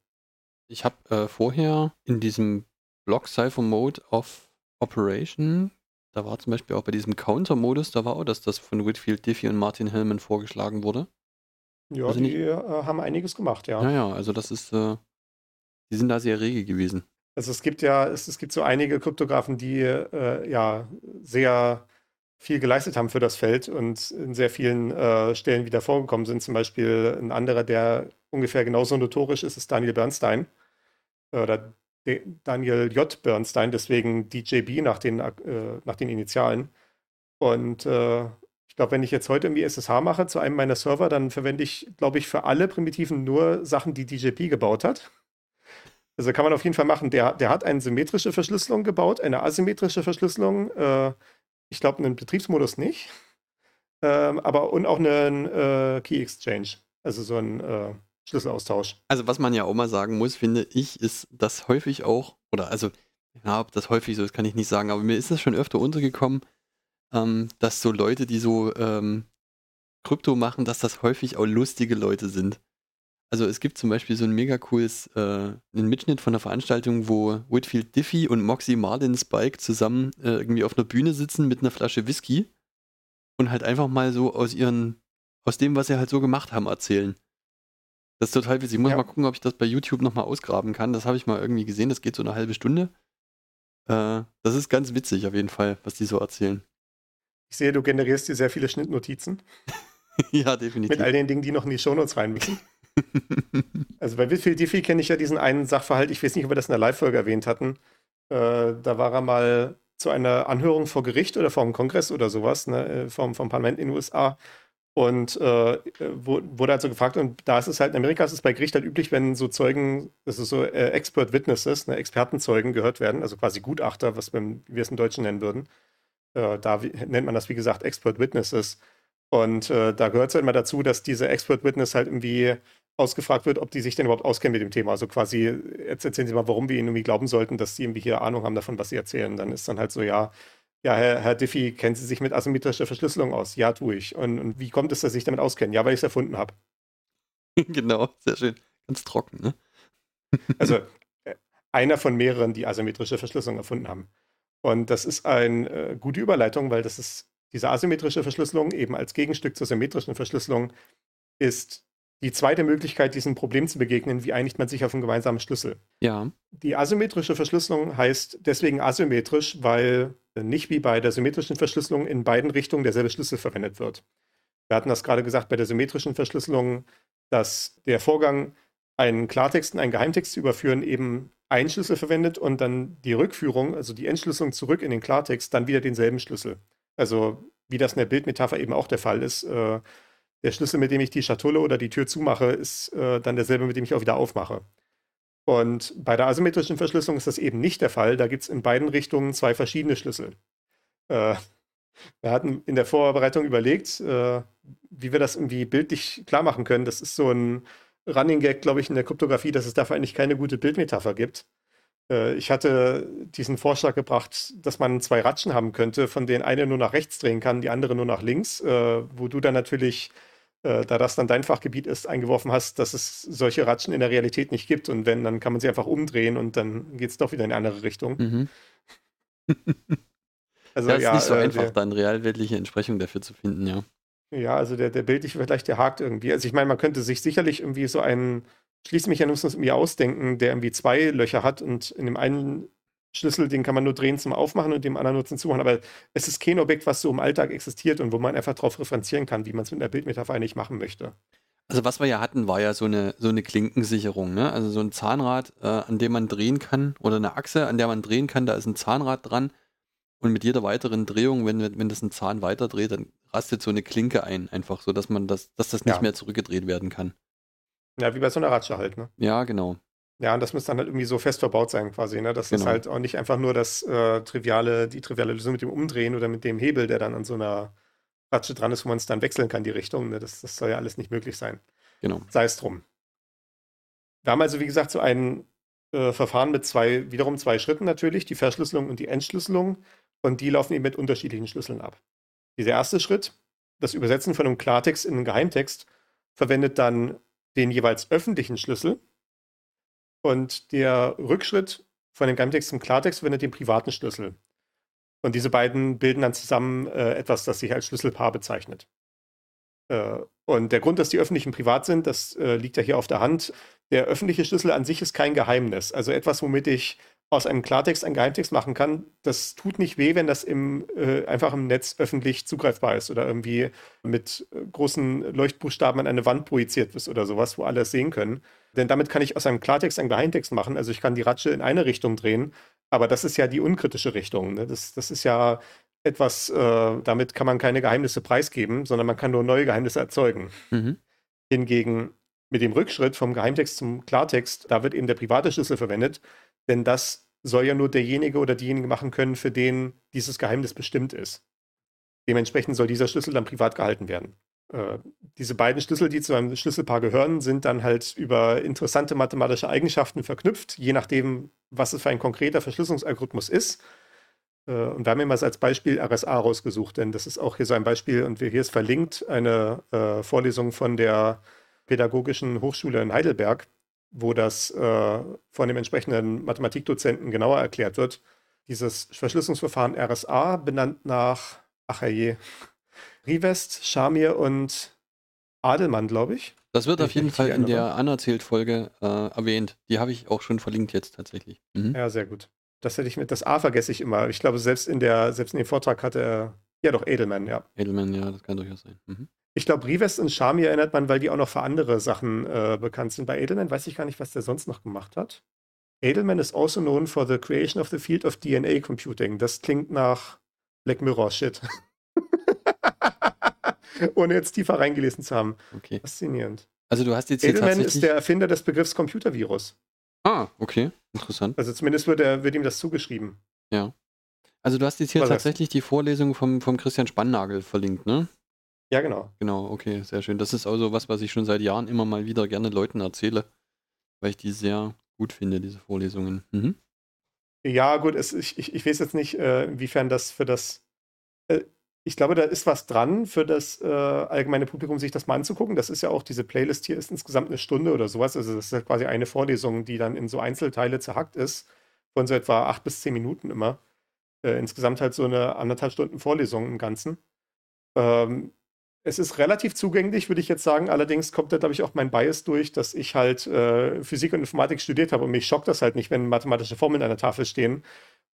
Ich habe äh, vorher in diesem Block Cypher Mode of Operation, da war zum Beispiel auch bei diesem Counter-Modus, da war auch, dass das von Whitfield Diffie und Martin Hillman vorgeschlagen wurde. Ja, also die nicht, äh, haben einiges gemacht, ja. Ja, ja, also das ist, äh, die sind da sehr rege gewesen. Also es gibt ja, es, es gibt so einige Kryptografen, die äh, ja sehr viel geleistet haben für das Feld und in sehr vielen äh, Stellen wieder vorgekommen sind. Zum Beispiel ein anderer, der ungefähr genauso notorisch ist, ist Daniel Bernstein oder D Daniel J. Bernstein, deswegen DJB nach den, äh, nach den Initialen. Und äh, ich glaube, wenn ich jetzt heute irgendwie SSH mache zu einem meiner Server, dann verwende ich, glaube ich, für alle Primitiven nur Sachen, die DJB gebaut hat. Also kann man auf jeden Fall machen. Der, der hat eine symmetrische Verschlüsselung gebaut, eine asymmetrische Verschlüsselung. Äh, ich glaube, einen Betriebsmodus nicht. Ähm, aber und auch einen äh, Key Exchange. Also so ein äh, Schlüsselaustausch. Also was man ja auch mal sagen muss, finde ich, ist, dass häufig auch, oder also, ja, ob das häufig so ist, kann ich nicht sagen, aber mir ist das schon öfter untergekommen, ähm, dass so Leute, die so ähm, Krypto machen, dass das häufig auch lustige Leute sind. Also es gibt zum Beispiel so ein mega cooles, äh, einen Mitschnitt von einer Veranstaltung, wo Whitfield Diffie und Moxie Martin Spike zusammen äh, irgendwie auf einer Bühne sitzen mit einer Flasche Whisky und halt einfach mal so aus ihren, aus dem, was sie halt so gemacht haben, erzählen. Das ist total witzig. Ich muss ja. mal gucken, ob ich das bei YouTube nochmal ausgraben kann. Das habe ich mal irgendwie gesehen. Das geht so eine halbe Stunde. Äh, das ist ganz witzig auf jeden Fall, was die so erzählen. Ich sehe, du generierst dir sehr viele Schnittnotizen. [LAUGHS] ja, definitiv. Mit all den Dingen, die noch in die Shownotes rein müssen. [LAUGHS] also bei Whitfield Diffie kenne ich ja diesen einen Sachverhalt. Ich weiß nicht, ob wir das in der Live-Folge erwähnt hatten. Äh, da war er mal zu einer Anhörung vor Gericht oder vor einem Kongress oder sowas, ne, äh, vom, vom Parlament in den USA und äh, wurde also gefragt, und da ist es halt in Amerika ist es bei Gericht halt üblich, wenn so Zeugen, das ist so äh, Expert Witnesses, ne, Expertenzeugen gehört werden, also quasi Gutachter, was wir, wir es im Deutschen nennen würden. Äh, da wie, nennt man das, wie gesagt, Expert Witnesses. Und äh, da gehört es halt immer dazu, dass diese Expert Witness halt irgendwie ausgefragt wird, ob die sich denn überhaupt auskennen mit dem Thema. Also quasi, jetzt erzählen Sie mal, warum wir ihnen irgendwie glauben sollten, dass sie irgendwie hier Ahnung haben davon, was sie erzählen. Dann ist dann halt so, ja, ja, Herr, Herr Diffie, kennen Sie sich mit asymmetrischer Verschlüsselung aus? Ja, tue ich. Und, und wie kommt es, dass Sie sich damit auskennen? Ja, weil ich es erfunden habe. [LAUGHS] genau, sehr schön. Ganz trocken, ne? [LAUGHS] also äh, einer von mehreren, die asymmetrische Verschlüsselung erfunden haben. Und das ist eine äh, gute Überleitung, weil das ist diese asymmetrische Verschlüsselung eben als Gegenstück zur symmetrischen Verschlüsselung ist die zweite Möglichkeit, diesem Problem zu begegnen, wie einigt man sich auf einen gemeinsamen Schlüssel. Ja. Die asymmetrische Verschlüsselung heißt deswegen asymmetrisch, weil nicht wie bei der symmetrischen Verschlüsselung in beiden Richtungen derselbe Schlüssel verwendet wird. Wir hatten das gerade gesagt bei der symmetrischen Verschlüsselung, dass der Vorgang einen Klartext in einen Geheimtext zu überführen, eben einen Schlüssel verwendet und dann die Rückführung, also die Entschlüsselung zurück in den Klartext, dann wieder denselben Schlüssel. Also wie das in der Bildmetapher eben auch der Fall ist. Äh, der Schlüssel, mit dem ich die Schatulle oder die Tür zumache, ist äh, dann derselbe, mit dem ich auch wieder aufmache. Und bei der asymmetrischen Verschlüsselung ist das eben nicht der Fall. Da gibt es in beiden Richtungen zwei verschiedene Schlüssel. Äh, wir hatten in der Vorbereitung überlegt, äh, wie wir das irgendwie bildlich klar machen können. Das ist so ein Running Gag, glaube ich, in der Kryptographie, dass es dafür eigentlich keine gute Bildmetapher gibt. Äh, ich hatte diesen Vorschlag gebracht, dass man zwei Ratschen haben könnte, von denen eine nur nach rechts drehen kann, die andere nur nach links, äh, wo du dann natürlich äh, da das dann dein Fachgebiet ist, eingeworfen hast, dass es solche Ratschen in der Realität nicht gibt. Und wenn, dann kann man sie einfach umdrehen und dann geht es doch wieder in eine andere Richtung. Mhm. [LAUGHS] also, ja, ist ja, nicht so äh, einfach, der, dann realweltliche Entsprechung dafür zu finden, ja. Ja, also der, der bildliche Vergleich, der hakt irgendwie. Also ich meine, man könnte sich sicherlich irgendwie so einen Schließmechanismus irgendwie ausdenken, der irgendwie zwei Löcher hat und in dem einen Schlüssel, den kann man nur drehen zum Aufmachen und dem anderen nur zum Zumachen. Aber es ist kein Objekt, was so im Alltag existiert und wo man einfach darauf referenzieren kann, wie man es mit einer Bildmetapher eigentlich machen möchte. Also was wir ja hatten, war ja so eine, so eine Klinkensicherung, ne? Also so ein Zahnrad, äh, an dem man drehen kann, oder eine Achse, an der man drehen kann, da ist ein Zahnrad dran. Und mit jeder weiteren Drehung, wenn, wenn das ein Zahn weiter dreht, dann rastet so eine Klinke ein, einfach so, dass man das, dass das nicht ja. mehr zurückgedreht werden kann. Ja, wie bei so einer Ratsche halt, ne? Ja, genau. Ja, und das muss dann halt irgendwie so fest verbaut sein, quasi, ne? Das genau. ist halt auch nicht einfach nur das äh, triviale, die triviale Lösung mit dem Umdrehen oder mit dem Hebel, der dann an so einer Ratsche dran ist, wo man es dann wechseln kann, die Richtung. Ne? Das, das soll ja alles nicht möglich sein. Genau. Sei es drum. Wir haben also, wie gesagt, so ein äh, Verfahren mit zwei, wiederum zwei Schritten natürlich, die Verschlüsselung und die Entschlüsselung. Und die laufen eben mit unterschiedlichen Schlüsseln ab. Dieser erste Schritt, das Übersetzen von einem Klartext in einen Geheimtext, verwendet dann den jeweils öffentlichen Schlüssel, und der Rückschritt von dem Geheimtext zum Klartext verwendet den privaten Schlüssel. Und diese beiden bilden dann zusammen äh, etwas, das sich als Schlüsselpaar bezeichnet. Äh, und der Grund, dass die öffentlichen privat sind, das äh, liegt ja hier auf der Hand. Der öffentliche Schlüssel an sich ist kein Geheimnis. Also etwas, womit ich aus einem Klartext einen Geheimtext machen kann, das tut nicht weh, wenn das im, äh, einfach im Netz öffentlich zugreifbar ist oder irgendwie mit äh, großen Leuchtbuchstaben an eine Wand projiziert ist oder sowas, wo alle es sehen können. Denn damit kann ich aus einem Klartext einen Geheimtext machen. Also ich kann die Ratsche in eine Richtung drehen, aber das ist ja die unkritische Richtung. Ne? Das, das ist ja etwas, äh, damit kann man keine Geheimnisse preisgeben, sondern man kann nur neue Geheimnisse erzeugen. Mhm. Hingegen mit dem Rückschritt vom Geheimtext zum Klartext, da wird eben der private Schlüssel verwendet, denn das soll ja nur derjenige oder diejenige machen können, für den dieses Geheimnis bestimmt ist. Dementsprechend soll dieser Schlüssel dann privat gehalten werden. Äh, diese beiden Schlüssel, die zu einem Schlüsselpaar gehören, sind dann halt über interessante mathematische Eigenschaften verknüpft, je nachdem, was es für ein konkreter Verschlüsselungsalgorithmus ist. Äh, und wir haben immer als Beispiel RSA rausgesucht, denn das ist auch hier so ein Beispiel und hier ist verlinkt eine äh, Vorlesung von der Pädagogischen Hochschule in Heidelberg, wo das äh, von dem entsprechenden Mathematikdozenten genauer erklärt wird. Dieses Verschlüsselungsverfahren RSA, benannt nach, ach je, Rivest, Schamir und Adelmann, glaube ich. Das wird auf jeden Fall in der Anerzählt-Folge äh, erwähnt. Die habe ich auch schon verlinkt jetzt tatsächlich. Mhm. Ja, sehr gut. Das hätte ich mit, das A vergesse ich immer. Ich glaube, selbst in der, selbst in dem Vortrag hatte er, ja doch, Edelman, ja. Edelman, ja, das kann durchaus sein. Mhm. Ich glaube, Rivest und Shami erinnert man, weil die auch noch für andere Sachen äh, bekannt sind. Bei Edelman weiß ich gar nicht, was der sonst noch gemacht hat. Edelman is also known for the creation of the field of DNA computing. Das klingt nach Black Mirror Shit. [LAUGHS] Ohne jetzt tiefer reingelesen zu haben. Okay. Faszinierend. Also du hast jetzt Edelman ist der Erfinder des Begriffs Computervirus. Ah, okay. Interessant. Also zumindest wird, er, wird ihm das zugeschrieben. Ja. Also du hast jetzt hier Was tatsächlich die Vorlesung vom, vom Christian Spannagel verlinkt, ne? Ja, genau. Genau, okay, sehr schön. Das ist also was, was ich schon seit Jahren immer mal wieder gerne Leuten erzähle, weil ich die sehr gut finde, diese Vorlesungen. Mhm. Ja, gut, es, ich, ich, weiß jetzt nicht, äh, inwiefern das für das. Äh, ich glaube, da ist was dran für das äh, allgemeine Publikum, sich das mal anzugucken. Das ist ja auch, diese Playlist hier ist insgesamt eine Stunde oder sowas. Also, das ist quasi eine Vorlesung, die dann in so Einzelteile zerhackt ist, von so etwa acht bis zehn Minuten immer. Äh, insgesamt halt so eine anderthalb Stunden Vorlesung im Ganzen. Ähm, es ist relativ zugänglich, würde ich jetzt sagen. Allerdings kommt da, glaube ich, auch mein Bias durch, dass ich halt äh, Physik und Informatik studiert habe und mich schockt das halt nicht, wenn mathematische Formeln an der Tafel stehen.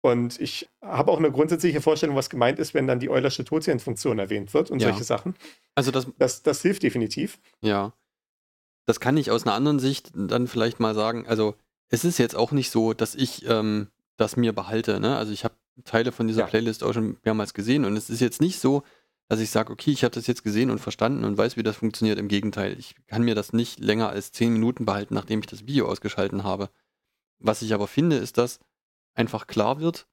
Und ich habe auch eine grundsätzliche Vorstellung, was gemeint ist, wenn dann die Eulersche Totien-Funktion erwähnt wird und ja. solche Sachen. Also das, das, das hilft definitiv. Ja. das kann ich aus einer anderen Sicht dann vielleicht mal sagen. Also es ist jetzt auch nicht so, dass ich ähm, das mir behalte. Ne? Also ich habe Teile von dieser Ja. Playlist auch schon mehrmals gesehen und es ist jetzt nicht so, dass ich sage, okay, ich habe das jetzt gesehen und verstanden und weiß, wie das funktioniert. Im Gegenteil, ich kann mir das nicht länger als zehn Minuten behalten, nachdem ich das Video ausgeschalten habe. Was ich aber finde, ist, dass einfach klar wird,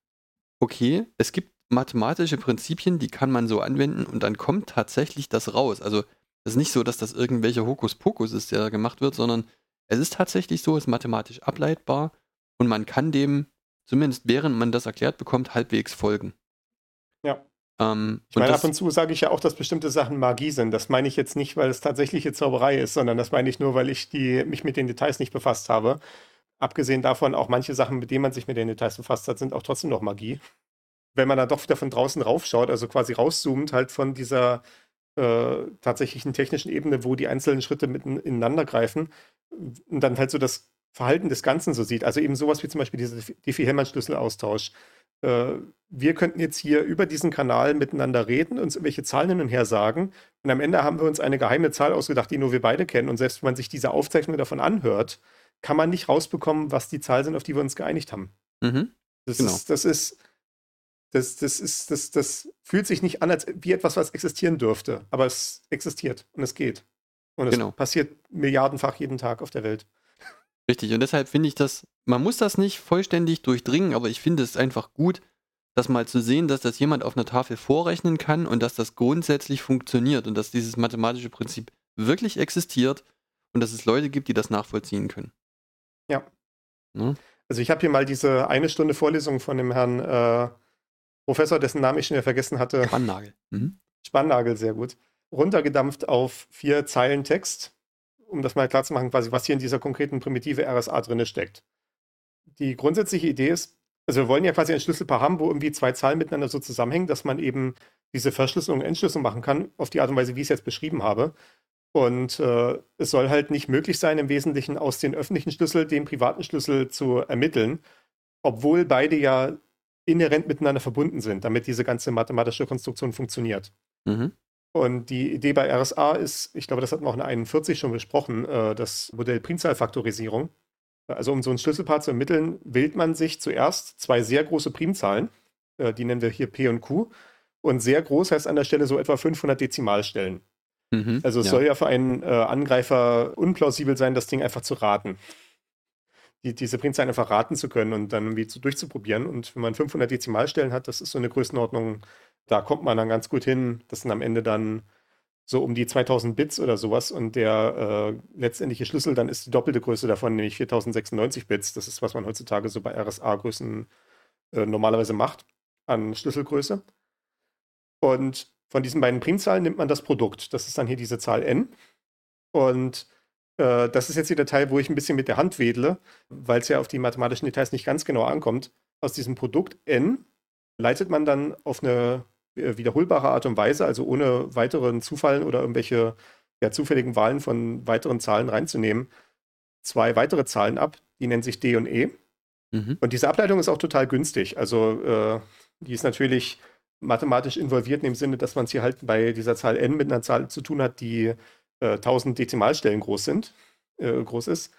okay, es gibt mathematische Prinzipien, die kann man so anwenden und dann kommt tatsächlich das raus. Also es ist nicht so, dass das irgendwelcher Hokuspokus ist, der da gemacht wird, sondern es ist tatsächlich so, es ist mathematisch ableitbar und man kann dem, zumindest während man das erklärt bekommt, halbwegs folgen. Ähm, Ich meine, ab und zu sage ich ja auch, dass bestimmte Sachen Magie sind. Das meine ich jetzt nicht, weil es tatsächliche Zauberei ist, sondern das meine ich nur, weil ich die, mich mit den Details nicht befasst habe. Abgesehen davon, auch manche Sachen, mit denen man sich mit den Details befasst hat, sind auch trotzdem noch Magie. Wenn man da doch wieder von draußen raufschaut, also quasi rauszoomt, halt von dieser äh, tatsächlichen technischen Ebene, wo die einzelnen Schritte mitten ineinander greifen und dann halt so das Verhalten des Ganzen so sieht. Also eben sowas wie zum Beispiel dieser Diffie-Hellman-Schlüsselaustausch. Äh, wir könnten jetzt hier über diesen Kanal miteinander reden, uns irgendwelche Zahlen hin und her sagen und am Ende haben wir uns eine geheime Zahl ausgedacht, die nur wir beide kennen und selbst wenn man sich diese Aufzeichnung davon anhört, kann man nicht rausbekommen, was die Zahlen sind, auf die wir uns geeinigt haben. mhm. Das Genau. ist, das ist, das, das ist, das, das fühlt sich nicht an, als wie etwas, was existieren dürfte, aber es existiert und es geht. Und es Genau. passiert milliardenfach jeden Tag auf der Welt. Richtig, und deshalb finde ich das, man muss das nicht vollständig durchdringen, aber ich finde es einfach gut, das mal zu sehen, dass das jemand auf einer Tafel vorrechnen kann und dass das grundsätzlich funktioniert und dass dieses mathematische Prinzip wirklich existiert und dass es Leute gibt, die das nachvollziehen können. Ja. Ne? Also ich habe hier mal diese eine Stunde Vorlesung von dem Herrn äh, Professor, dessen Namen ich schon wieder vergessen hatte, Spannagel. Mhm. Spannagel, sehr gut, runtergedampft auf vier Zeilen Text, um das mal klar zu machen, quasi, was hier in dieser konkreten primitive RSA drin steckt. Die grundsätzliche Idee ist, also wir wollen ja quasi ein Schlüsselpaar haben, wo irgendwie zwei Zahlen miteinander so zusammenhängen, dass man eben diese Verschlüsselung und Entschlüsselung machen kann, auf die Art und Weise, wie ich es jetzt beschrieben habe. Und äh, es soll halt nicht möglich sein, im Wesentlichen aus den öffentlichen Schlüssel den privaten Schlüssel zu ermitteln, obwohl beide ja inhärent miteinander verbunden sind, damit diese ganze mathematische Konstruktion funktioniert. Mhm. Und die Idee bei RSA ist, ich glaube, das hatten wir auch in 41 schon besprochen, äh, das Modell Primzahlfaktorisierung. Also um so ein Schlüsselpaar zu ermitteln, wählt man sich zuerst zwei sehr große Primzahlen, äh, die nennen wir hier P und Q. Und sehr groß heißt an der Stelle so etwa 500 Dezimalstellen. Mhm. Also es ja. soll ja für einen äh, Angreifer unplausibel sein, das Ding einfach zu raten. Die, diese Primzahlen einfach raten zu können und dann irgendwie zu, durchzuprobieren. Und wenn man 500 Dezimalstellen hat, das ist so eine Größenordnung, da kommt man dann ganz gut hin. Das sind am Ende dann so um die 2000 Bits oder sowas. Und der äh, letztendliche Schlüssel dann ist die doppelte Größe davon, nämlich 4096 Bits. Das ist, was man heutzutage so bei RSA-Größen äh, normalerweise macht an Schlüsselgröße. Und von diesen beiden Primzahlen nimmt man das Produkt. Das ist dann hier diese Zahl n. Und äh, das ist jetzt hier der Teil, wo ich ein bisschen mit der Hand wedle, weil es ja auf die mathematischen Details nicht ganz genau ankommt. Aus diesem Produkt n leitet man dann auf eine äh, wiederholbare Art und Weise, also ohne weiteren Zufall oder irgendwelche ja, zufälligen Wahlen von weiteren Zahlen reinzunehmen, zwei weitere Zahlen ab, die nennen sich d und e. Mhm. Und diese Ableitung ist auch total günstig. Also äh, die ist natürlich mathematisch involviert in dem Sinne, dass man es hier halt bei dieser Zahl n mit einer Zahl zu tun hat, die äh, 1000 Dezimalstellen groß sind, äh, groß ist.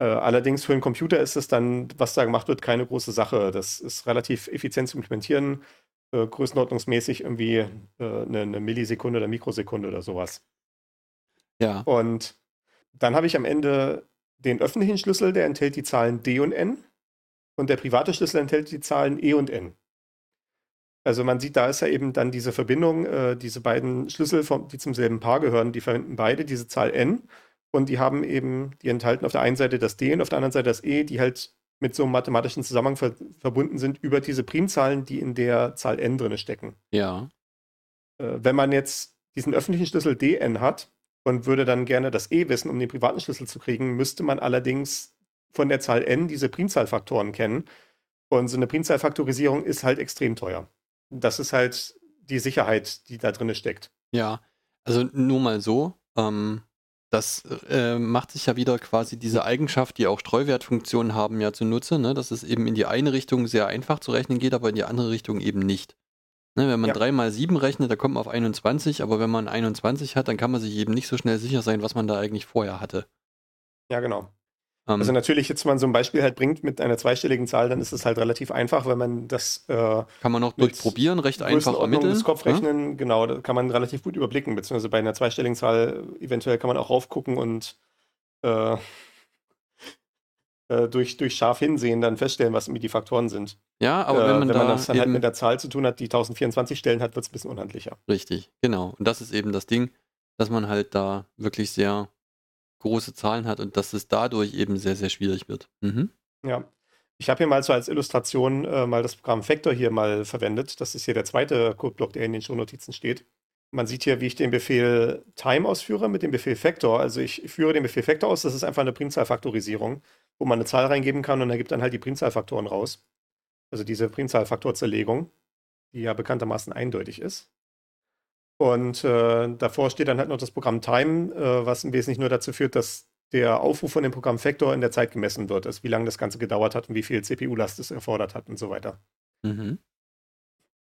Äh, allerdings für einen Computer ist es dann, was da gemacht wird, keine große Sache. Das ist relativ effizient zu implementieren, äh, größenordnungsmäßig irgendwie äh, eine, eine Millisekunde oder Mikrosekunde oder sowas. Ja. Und dann habe ich am Ende den öffentlichen Schlüssel, der enthält die Zahlen D und N. Und der private Schlüssel enthält die Zahlen E und N. Also man sieht, da ist ja eben dann diese Verbindung, äh, diese beiden Schlüssel, vom, die zum selben Paar gehören, die verwenden beide diese Zahl N. Und die haben eben, die enthalten auf der einen Seite das D und auf der anderen Seite das E, die halt mit so einem mathematischen Zusammenhang ver verbunden sind über diese Primzahlen, die in der Zahl N drin stecken. Ja. Äh, wenn man jetzt diesen öffentlichen Schlüssel DN hat und würde dann gerne das E wissen, um den privaten Schlüssel zu kriegen, müsste man allerdings von der Zahl n diese Primzahlfaktoren kennen. Und so eine Primzahlfaktorisierung ist halt extrem teuer. Das ist halt die Sicherheit, die da drin steckt. Ja. Also nur mal so. Ähm, das äh, macht sich ja wieder quasi diese Eigenschaft, die auch Streuwertfunktionen haben, ja zunutze, ne? dass es eben in die eine Richtung sehr einfach zu rechnen geht, aber in die andere Richtung eben nicht. Ne, wenn man Ja. 3 mal 7 rechnet, da kommt man auf 21, aber wenn man 21 hat, dann kann man sich eben nicht so schnell sicher sein, was man da eigentlich vorher hatte. Ja, genau. Ähm, Also natürlich, jetzt wenn man so ein Beispiel halt bringt mit einer zweistelligen Zahl, dann ist es halt relativ einfach, wenn man das äh, kann man noch mit durchprobieren, recht einfach ermitteln. des ne? Kopfrechnen, genau, da kann man relativ gut überblicken, beziehungsweise bei einer zweistelligen Zahl eventuell kann man auch raufgucken und äh, [LAUGHS] äh, durch, durch scharf hinsehen dann feststellen, was irgendwie die Faktoren sind. Ja, aber äh, wenn man da das dann halt mit der Zahl zu tun hat, die 1024 Stellen hat, wird es ein bisschen unhandlicher. richtig, genau. Und das ist eben das Ding, dass man halt da wirklich sehr große Zahlen hat und dass es dadurch eben sehr, sehr schwierig wird. Mhm. Ja. Ich habe hier mal so als Illustration äh, mal das Programm Vector hier mal verwendet. Das ist hier der zweite Codeblock, der in den Shownotizen steht. Man sieht hier, wie ich den Befehl time ausführe mit dem Befehl Vector. Also ich führe den Befehl Vector aus. Das ist einfach eine Primzahlfaktorisierung, wo man eine Zahl reingeben kann und er gibt dann halt die Primzahlfaktoren raus. Also diese Primzahlfaktorzerlegung, die ja bekanntermaßen eindeutig ist. Und äh, davor steht dann halt noch das Programm Time, äh, was im Wesentlichen nur dazu führt, dass der Aufruf von dem Programm Vector in der Zeit gemessen wird, also wie lange das Ganze gedauert hat und wie viel CPU-Last es erfordert hat und so weiter. Mhm.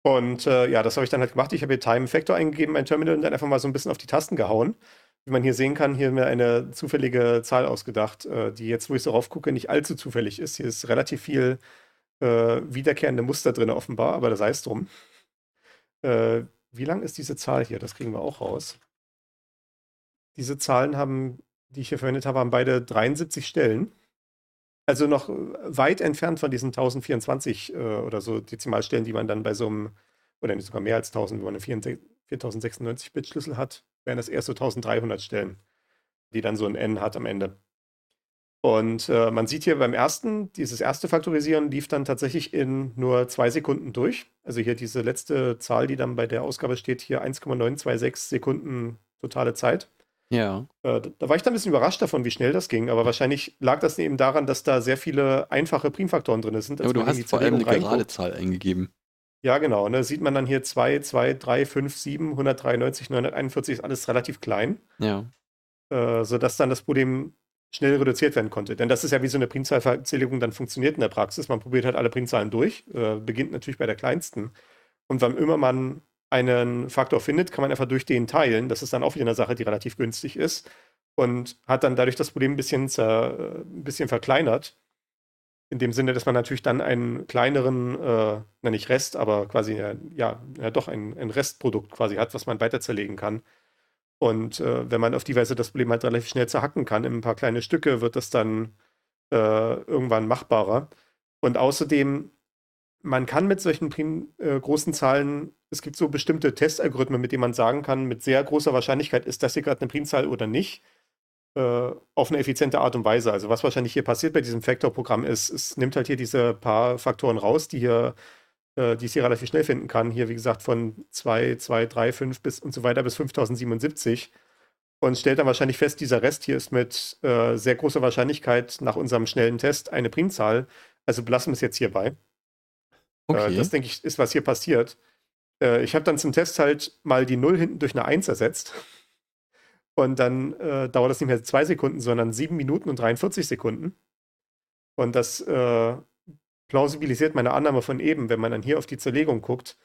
Und äh, ja, das habe ich dann halt gemacht. Ich habe hier Time Vector eingegeben, mein Terminal, und dann einfach mal so ein bisschen auf die Tasten gehauen. Wie man hier sehen kann, hier mir eine zufällige Zahl ausgedacht, äh, die jetzt, wo ich so rauf gucke, nicht allzu zufällig ist. Hier ist relativ viel äh, wiederkehrende Muster drin offenbar, aber das sei es drum. Äh, wie lang ist diese Zahl hier? Das kriegen wir auch raus. Diese Zahlen haben, die ich hier verwendet habe, haben beide 73 Stellen. Also noch weit entfernt von diesen 1024 äh, oder so Dezimalstellen, die man dann bei so einem, oder sogar mehr als 1000, wenn man einen 4096-Bit-Schlüssel hat, wären das erst so 1300 Stellen, die dann so ein N hat am Ende. Und äh, man sieht hier beim ersten, dieses erste Faktorisieren lief dann tatsächlich in nur zwei Sekunden durch. Also hier diese letzte Zahl, die dann bei der Ausgabe steht, hier 1,926 Sekunden totale Zeit. Ja. Äh, da da war ich dann ein bisschen überrascht davon, wie schnell das ging, aber wahrscheinlich lag das eben daran, dass da sehr viele einfache Primfaktoren drin sind. Aber als du hast die vor allem eine Zerlegung gerade reinguckt. Zahl eingegeben. Ja, genau. Ne, sieht man dann hier 2, 2, 3, 5, 7, 193, 941 ist alles relativ klein, Ja. äh, sodass dann das Problem schnell reduziert werden konnte. Denn das ist ja wie so eine Primzahlverzählung dann funktioniert in der Praxis. Man probiert halt alle Primzahlen durch, äh, beginnt natürlich bei der kleinsten. Und wann immer man einen Faktor findet, kann man einfach durch den teilen. Das ist dann auch wieder eine Sache, die relativ günstig ist und hat dann dadurch das Problem ein bisschen, zer, äh, ein bisschen verkleinert. In dem Sinne, dass man natürlich dann einen kleineren, äh, na nicht Rest, aber quasi, äh, ja, ja doch ein, ein Restprodukt quasi hat, was man weiter zerlegen kann. Und äh, wenn man auf die Weise das Problem halt relativ schnell zerhacken kann, in ein paar kleine Stücke, wird das dann äh, irgendwann machbarer. Und außerdem, man kann mit solchen äh, großen Zahlen, es gibt so bestimmte Testalgorithmen, mit denen man sagen kann, mit sehr großer Wahrscheinlichkeit ist das hier gerade eine Primzahl oder nicht, äh, auf eine effiziente Art und Weise. Also was wahrscheinlich hier passiert bei diesem Factor-Programm ist, es nimmt halt hier diese paar Faktoren raus, die hier äh, die es hier relativ schnell finden kann. Hier, wie gesagt, von 2, 2, 3, 5 bis und so weiter bis 5077 und stellt dann wahrscheinlich fest, dieser Rest hier ist mit äh, sehr großer Wahrscheinlichkeit nach unserem schnellen Test eine Primzahl. Also belassen wir es jetzt hierbei. Äh, Okay. das, denke ich, ist, was hier passiert. Äh, ich habe dann zum Test halt mal die 0 hinten durch eine 1 ersetzt. Und dann äh, dauert das nicht mehr zwei Sekunden, sondern 7 Minuten und 43 Sekunden. Und das äh, plausibilisiert meine Annahme von eben, wenn man dann hier auf die Zerlegung guckt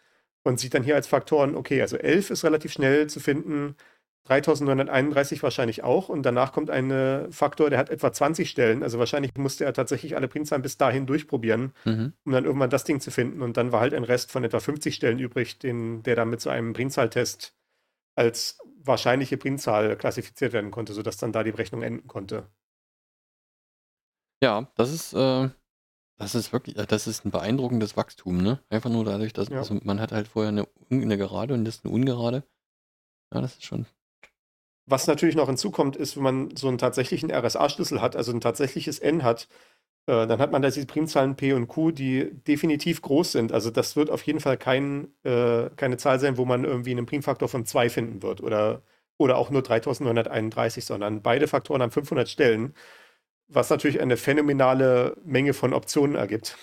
und sieht dann hier als Faktoren, okay, also 11 ist relativ schnell zu finden, 3931 wahrscheinlich auch und danach kommt ein Faktor, der hat etwa 20 Stellen, also wahrscheinlich musste er tatsächlich alle Primzahlen bis dahin durchprobieren, Mhm. um dann irgendwann das Ding zu finden und dann war halt ein Rest von etwa 50 Stellen übrig, den, der dann mit so einem Primzahltest als wahrscheinliche Primzahl klassifiziert werden konnte, sodass dann da die Berechnung enden konnte. Ja, das ist, äh, das ist wirklich, äh, das ist ein beeindruckendes Wachstum, ne? Einfach nur dadurch, dass Ja. also man hat halt vorher eine, un- eine Gerade und jetzt eine Ungerade. Ja, das ist schon. Was natürlich noch hinzukommt, ist, wenn man so einen tatsächlichen RSA-Schlüssel hat, also ein tatsächliches N hat, äh, dann hat man da diese Primzahlen P und Q, die definitiv groß sind. Also das wird auf jeden Fall kein, äh, keine Zahl sein, wo man irgendwie einen Primfaktor von 2 finden wird oder, oder auch nur 3931, sondern beide Faktoren haben 500 Stellen, was natürlich eine phänomenale Menge von Optionen ergibt.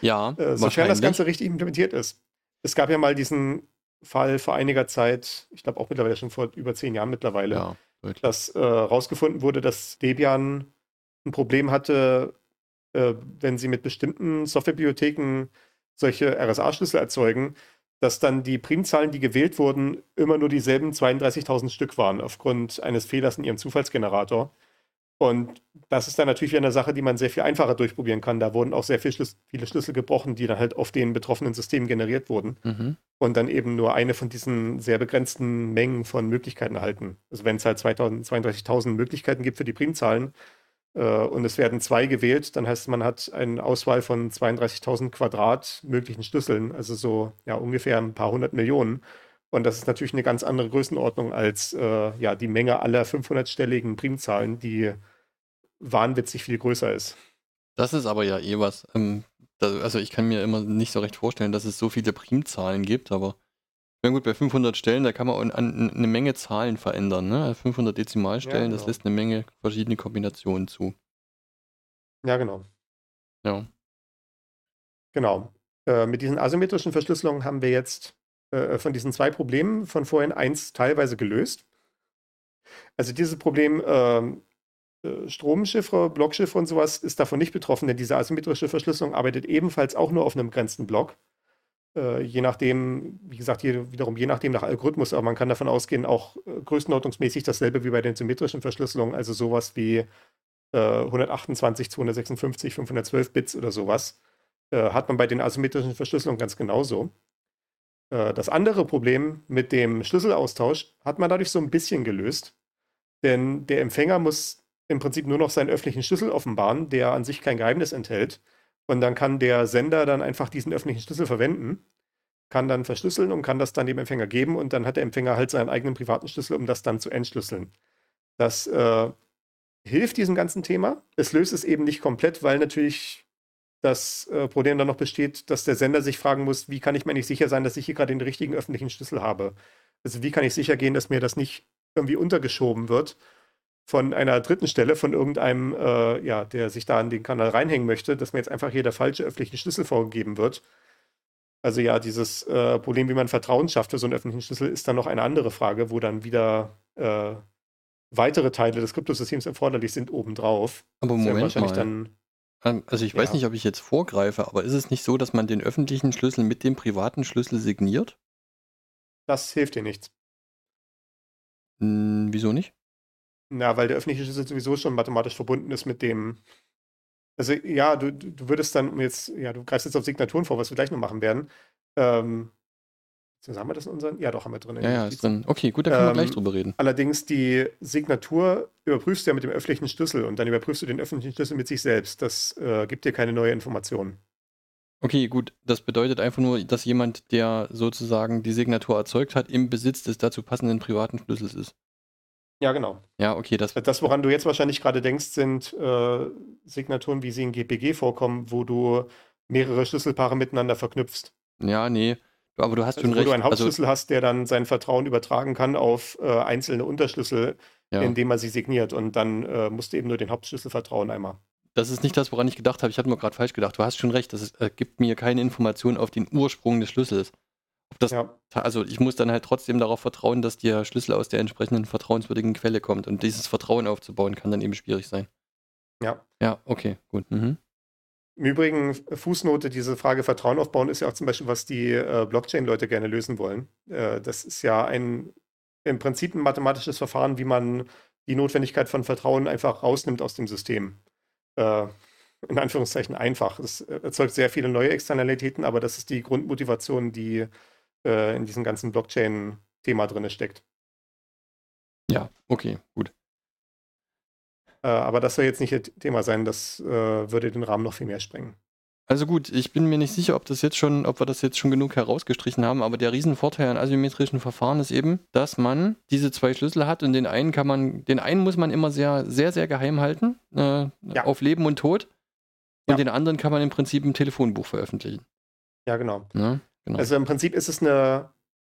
Ja, Äh, sofern das. Ganze richtig implementiert ist. Es gab ja mal diesen Fall vor einiger Zeit, ich glaube auch mittlerweile schon vor über zehn Jahren mittlerweile, Ja, deutlich. dass äh, rausgefunden wurde, dass Debian ein Problem hatte, äh, wenn sie mit bestimmten Softwarebibliotheken solche RSA-Schlüssel erzeugen, dass dann die Primzahlen, die gewählt wurden, immer nur dieselben 32.000 Stück waren, aufgrund eines Fehlers in ihrem Zufallsgenerator. Und das ist dann natürlich wieder eine Sache, die man sehr viel einfacher durchprobieren kann. Da wurden auch sehr viel Schlüs viele Schlüssel gebrochen, die dann halt auf den betroffenen Systemen generiert wurden Mhm. und dann eben nur eine von diesen sehr begrenzten Mengen von Möglichkeiten erhalten. Also wenn es halt 2000 32.000 Möglichkeiten gibt für die Primzahlen äh, und es werden zwei gewählt, dann heißt man hat eine Auswahl von 32.000 Quadrat möglichen Schlüsseln, also so ja ungefähr ein paar hundert Millionen. Und das ist natürlich eine ganz andere Größenordnung als äh, ja, die Menge aller 500-stelligen Primzahlen, die wahnwitzig viel größer ist. Das ist aber ja eh was. Ähm, da, also ich kann mir immer nicht so recht vorstellen, dass es so viele Primzahlen gibt, aber na gut, bei 500 Stellen, da kann man an, an, eine Menge Zahlen verändern. Ne? 500 Dezimalstellen, Ja, das genau. lässt eine Menge verschiedene Kombinationen zu. Ja, genau. Ja. Genau. Äh, mit diesen asymmetrischen Verschlüsselungen haben wir jetzt äh, von diesen zwei Problemen von vorhin eins teilweise gelöst. Also dieses Problem ähm, äh, Stromchiffre, Blockchiffre und sowas ist davon nicht betroffen, denn diese asymmetrische Verschlüsselung arbeitet ebenfalls auch nur auf einem begrenzten Block. Äh, je nachdem, wie gesagt, hier wiederum je nachdem nach Algorithmus, aber man kann davon ausgehen, auch äh, größenordnungsmäßig dasselbe wie bei den symmetrischen Verschlüsselungen, also sowas wie äh, 128, 256, 512 Bits oder sowas äh, hat man bei den asymmetrischen Verschlüsselungen ganz genauso. Äh, das andere Problem mit dem Schlüsselaustausch hat man dadurch so ein bisschen gelöst. Denn der Empfänger muss im Prinzip nur noch seinen öffentlichen Schlüssel offenbaren, der an sich kein Geheimnis enthält. Und dann kann der Sender dann einfach diesen öffentlichen Schlüssel verwenden, kann dann verschlüsseln und kann das dann dem Empfänger geben. Und dann hat der Empfänger halt seinen eigenen privaten Schlüssel, um das dann zu entschlüsseln. Das äh, hilft diesem ganzen Thema. Es löst es eben nicht komplett, weil natürlich das äh, Problem dann noch besteht, dass der Sender sich fragen muss, wie kann ich mir nicht sicher sein, dass ich hier gerade den richtigen öffentlichen Schlüssel habe? Also wie kann ich sicher gehen, dass mir das nicht irgendwie untergeschoben wird von einer dritten Stelle, von irgendeinem, äh, ja, der sich da an den Kanal reinhängen möchte, dass mir jetzt einfach hier der falsche öffentliche Schlüssel vorgegeben wird. Also ja, dieses äh, Problem, wie man Vertrauen schafft für so einen öffentlichen Schlüssel, ist dann noch eine andere Frage, wo dann wieder äh, weitere Teile des Kryptosystems erforderlich sind obendrauf. Aber ist ja Moment wahrscheinlich mal. dann Also ich weiß Ja. nicht, ob ich jetzt vorgreife, aber ist es nicht so, dass man den öffentlichen Schlüssel mit dem privaten Schlüssel signiert? Das hilft dir nichts. Hm, wieso nicht? Na, weil der öffentliche Schlüssel sowieso schon mathematisch verbunden ist mit dem. Also ja, du, du würdest dann jetzt, ja, du greifst jetzt auf Signaturen vor, was wir gleich noch machen werden. Ähm, haben wir das in unseren? Ja, doch, haben wir drin. in Ja, ja, ist drin. Okay, gut, da können wir gleich Ähm, drüber reden. Allerdings die Signatur überprüfst du ja mit dem öffentlichen Schlüssel und dann überprüfst du den öffentlichen Schlüssel mit sich selbst. Das äh, gibt dir keine neue Information. Okay, gut, das bedeutet einfach nur, dass jemand, der sozusagen die Signatur erzeugt hat, im Besitz des dazu passenden privaten Schlüssels ist. Ja, genau. Ja, okay, das. Das, woran du jetzt wahrscheinlich gerade denkst, sind äh, Signaturen, wie sie in GPG vorkommen, wo du mehrere Schlüsselpaare miteinander verknüpfst. Ja, nee. Aber du hast Also, schon wo recht. du einen Also, Hauptschlüssel hast, der dann sein Vertrauen übertragen kann auf äh, einzelne Unterschlüssel, ja. indem er sie signiert. Und dann äh, musst du eben nur den Hauptschlüssel vertrauen einmal. Das ist nicht das, woran ich gedacht habe. Ich hatte nur gerade falsch gedacht. Du hast schon recht. Das ist, äh, gibt mir keine Information auf den Ursprung des Schlüssels. Das, Ja, Also ich muss dann halt trotzdem darauf vertrauen, dass der Schlüssel aus der entsprechenden vertrauenswürdigen Quelle kommt. Und dieses Vertrauen aufzubauen kann dann eben schwierig sein. ja. Ja, okay, gut. Mhm. Im Übrigen, Fußnote, diese Frage Vertrauen aufbauen ist ja auch zum Beispiel, was die äh, Blockchain-Leute gerne lösen wollen. Äh, das ist ja ein im Prinzip ein mathematisches Verfahren, wie man die Notwendigkeit von Vertrauen einfach rausnimmt aus dem System. Äh, in Anführungszeichen einfach. Es äh, erzeugt sehr viele neue Externalitäten, aber das ist die Grundmotivation, die äh, in diesem ganzen Blockchain-Thema drin steckt. Ja, okay, gut. Äh, aber das soll jetzt nicht das Thema sein, das äh, würde den Rahmen noch viel mehr sprengen. Also gut, ich bin mir nicht sicher, ob das jetzt schon, ob wir das jetzt schon genug herausgestrichen haben, aber der Riesenvorteil an asymmetrischen Verfahren ist eben, dass man diese zwei Schlüssel hat und den einen kann man, den einen muss man immer sehr, sehr, sehr geheim halten, äh, Ja. auf Leben und Tod. Und Ja. den anderen kann man im Prinzip im Telefonbuch veröffentlichen. Ja, genau. Ne? Genau. Also im Prinzip ist es eine,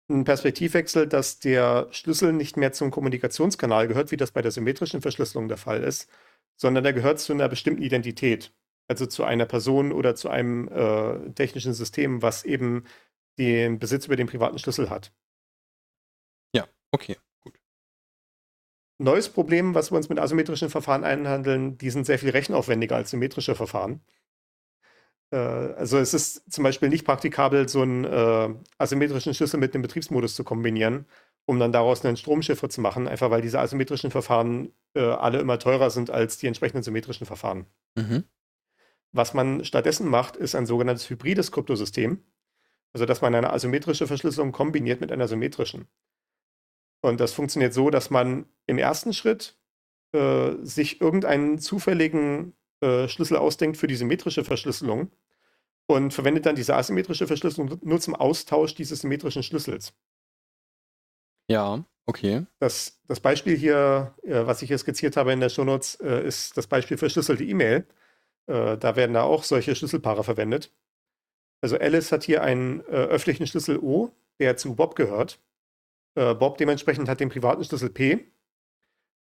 ein Perspektivwechsel, dass der Schlüssel nicht mehr zum Kommunikationskanal gehört, wie das bei der symmetrischen Verschlüsselung der Fall ist, sondern der gehört zu einer bestimmten Identität. Also zu einer Person oder zu einem äh, technischen System, was eben den Besitz über den privaten Schlüssel hat. okay, gut. Neues Problem, was wir uns mit asymmetrischen Verfahren einhandeln, die sind sehr viel rechenaufwendiger als symmetrische Verfahren. Äh, also es ist zum Beispiel nicht praktikabel, so einen äh, asymmetrischen Schlüssel mit einem Betriebsmodus zu kombinieren, um dann daraus einen Stromchiffre zu machen, einfach weil diese asymmetrischen Verfahren äh, alle immer teurer sind als die entsprechenden symmetrischen Verfahren. Mhm. Was man stattdessen macht, ist ein sogenanntes hybrides Kryptosystem. Also, dass man eine asymmetrische Verschlüsselung kombiniert mit einer symmetrischen. Und das funktioniert so, dass man im ersten Schritt äh, sich irgendeinen zufälligen äh, Schlüssel ausdenkt für die symmetrische Verschlüsselung und verwendet dann diese asymmetrische Verschlüsselung nur zum Austausch dieses symmetrischen Schlüssels. Ja, okay. Das, das Beispiel hier, äh, was ich hier skizziert habe in der Shownotes, äh, ist das Beispiel verschlüsselte E-Mail. Äh, da werden da auch solche Schlüsselpaare verwendet. Also Alice hat hier einen äh, öffentlichen Schlüssel O, der zu Bob gehört. Äh, Bob dementsprechend hat den privaten Schlüssel P.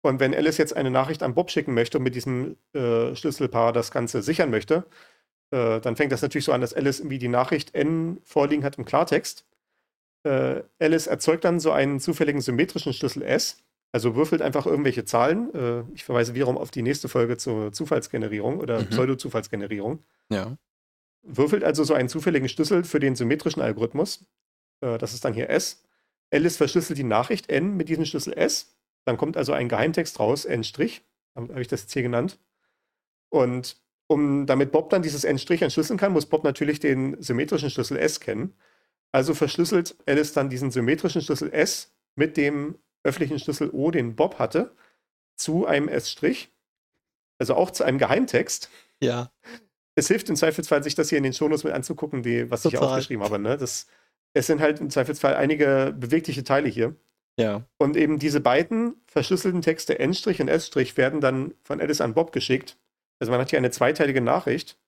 Und wenn Alice jetzt eine Nachricht an Bob schicken möchte und mit diesem äh, Schlüsselpaar das Ganze sichern möchte, äh, dann fängt das natürlich so an, dass Alice irgendwie die Nachricht N vorliegen hat im Klartext. Äh, Alice erzeugt dann so einen zufälligen symmetrischen Schlüssel S, also würfelt einfach irgendwelche Zahlen. Äh, ich verweise wiederum auf die nächste Folge zur Zufallsgenerierung oder Mhm. Pseudo-Zufallsgenerierung. Ja. Würfelt also so einen zufälligen Schlüssel für den symmetrischen Algorithmus. Äh, das ist dann hier S. Alice verschlüsselt die Nachricht N mit diesem Schlüssel S. Dann kommt also ein Geheimtext raus, N', habe ich das jetzt hier genannt. Und um damit Bob dann dieses N' entschlüsseln kann, muss Bob natürlich den symmetrischen Schlüssel S kennen. Also verschlüsselt Alice dann diesen symmetrischen Schlüssel S mit dem öffentlichen Schlüssel O, den Bob hatte, zu einem S', also auch zu einem Geheimtext. Ja. Es hilft im Zweifelsfall, sich das hier in den Shownotes mit anzugucken, die, was ich hier Total. aufgeschrieben habe. Ne? Das, es sind halt im Zweifelsfall einige bewegliche Teile hier. Ja. Und eben diese beiden verschlüsselten Texte N' und S' werden dann von Alice an Bob geschickt. Also man hat hier eine zweiteilige Nachricht.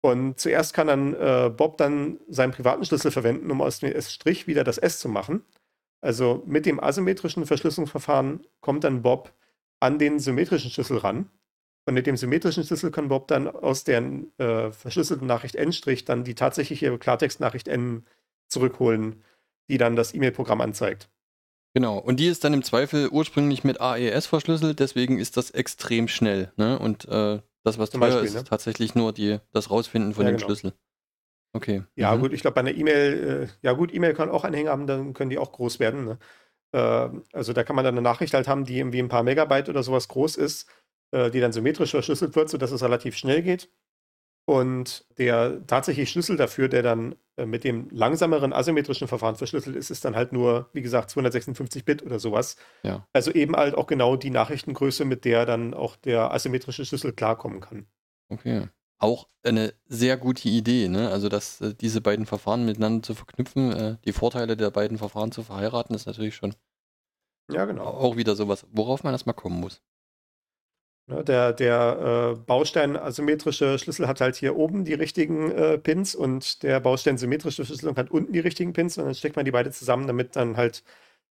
Und zuerst kann dann äh, Bob dann seinen privaten Schlüssel verwenden, um aus dem S' wieder das S zu machen. Also mit dem asymmetrischen Verschlüsselungsverfahren kommt dann Bob an den symmetrischen Schlüssel ran. Und mit dem symmetrischen Schlüssel kann Bob dann aus der äh, verschlüsselten Nachricht N' dann die tatsächliche Klartextnachricht N zurückholen, die dann das E-Mail-Programm anzeigt. Genau. Und die ist dann im Zweifel ursprünglich mit AES verschlüsselt, deswegen ist das extrem schnell. Ne? Und äh, das, was Zum teuer Beispiel, ist, ne? ist tatsächlich nur die, das Rausfinden von Ja, dem genau. Schlüssel. Okay. Ja, Mhm. gut, ich glaube, bei einer E-Mail, äh, ja gut, E-Mail kann auch Anhänge haben, dann können die auch groß werden. Ne? Äh, also da kann man dann eine Nachricht halt haben, die irgendwie ein paar Megabyte oder sowas groß ist, äh, die dann symmetrisch verschlüsselt wird, sodass es relativ schnell geht. Und der tatsächliche Schlüssel dafür, der dann äh, mit dem langsameren asymmetrischen Verfahren verschlüsselt ist, ist dann halt nur, wie gesagt, 256 Bit oder sowas. Ja. Also eben halt auch genau die Nachrichtengröße, mit der dann auch der asymmetrische Schlüssel klarkommen kann. Okay. Auch eine sehr gute Idee, ne? Also, dass äh, diese beiden Verfahren miteinander zu verknüpfen, äh, die Vorteile der beiden Verfahren zu verheiraten, ist natürlich schon Ja, genau. auch wieder sowas, worauf man erstmal kommen muss. Ne, der der äh, Baustein asymmetrische Schlüssel hat halt hier oben die richtigen äh, Pins und der Baustein symmetrische Schlüssel hat unten die richtigen Pins und dann steckt man die beide zusammen, damit dann halt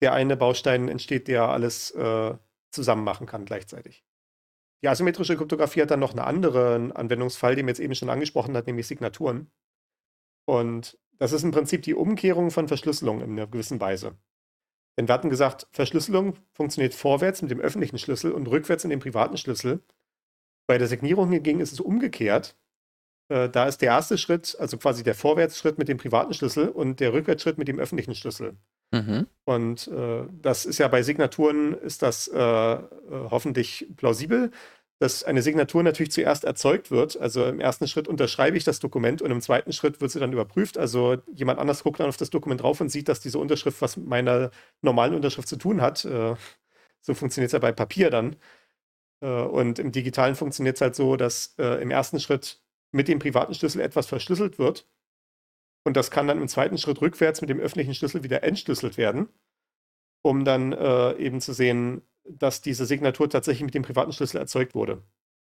der eine Baustein entsteht, der alles äh, zusammen machen kann gleichzeitig. Die asymmetrische Kryptographie hat dann noch einen anderen Anwendungsfall, den wir jetzt eben schon angesprochen hat, nämlich Signaturen. Und das ist im Prinzip die Umkehrung von Verschlüsselung in einer gewissen Weise. Denn wir hatten gesagt, Verschlüsselung funktioniert vorwärts mit dem öffentlichen Schlüssel und rückwärts in dem privaten Schlüssel. Bei der Signierung hingegen ist es umgekehrt. Äh, da ist der erste Schritt, also quasi der Vorwärtsschritt mit dem privaten Schlüssel und der Rückwärtsschritt mit dem öffentlichen Schlüssel. Mhm. Und äh, das ist ja bei Signaturen, ist das äh, äh, hoffentlich plausibel, dass eine Signatur natürlich zuerst erzeugt wird. Also im ersten Schritt unterschreibe ich das Dokument und im zweiten Schritt wird sie dann überprüft. Also jemand anders guckt dann auf das Dokument drauf und sieht, dass diese Unterschrift was mit meiner normalen Unterschrift zu tun hat. Äh, so funktioniert es ja bei Papier dann. Äh, und im Digitalen funktioniert es halt so, dass äh, im ersten Schritt mit dem privaten Schlüssel etwas verschlüsselt wird. Und das kann dann im zweiten Schritt rückwärts mit dem öffentlichen Schlüssel wieder entschlüsselt werden, um dann eben zu sehen, dass diese Signatur tatsächlich mit dem privaten Schlüssel erzeugt wurde.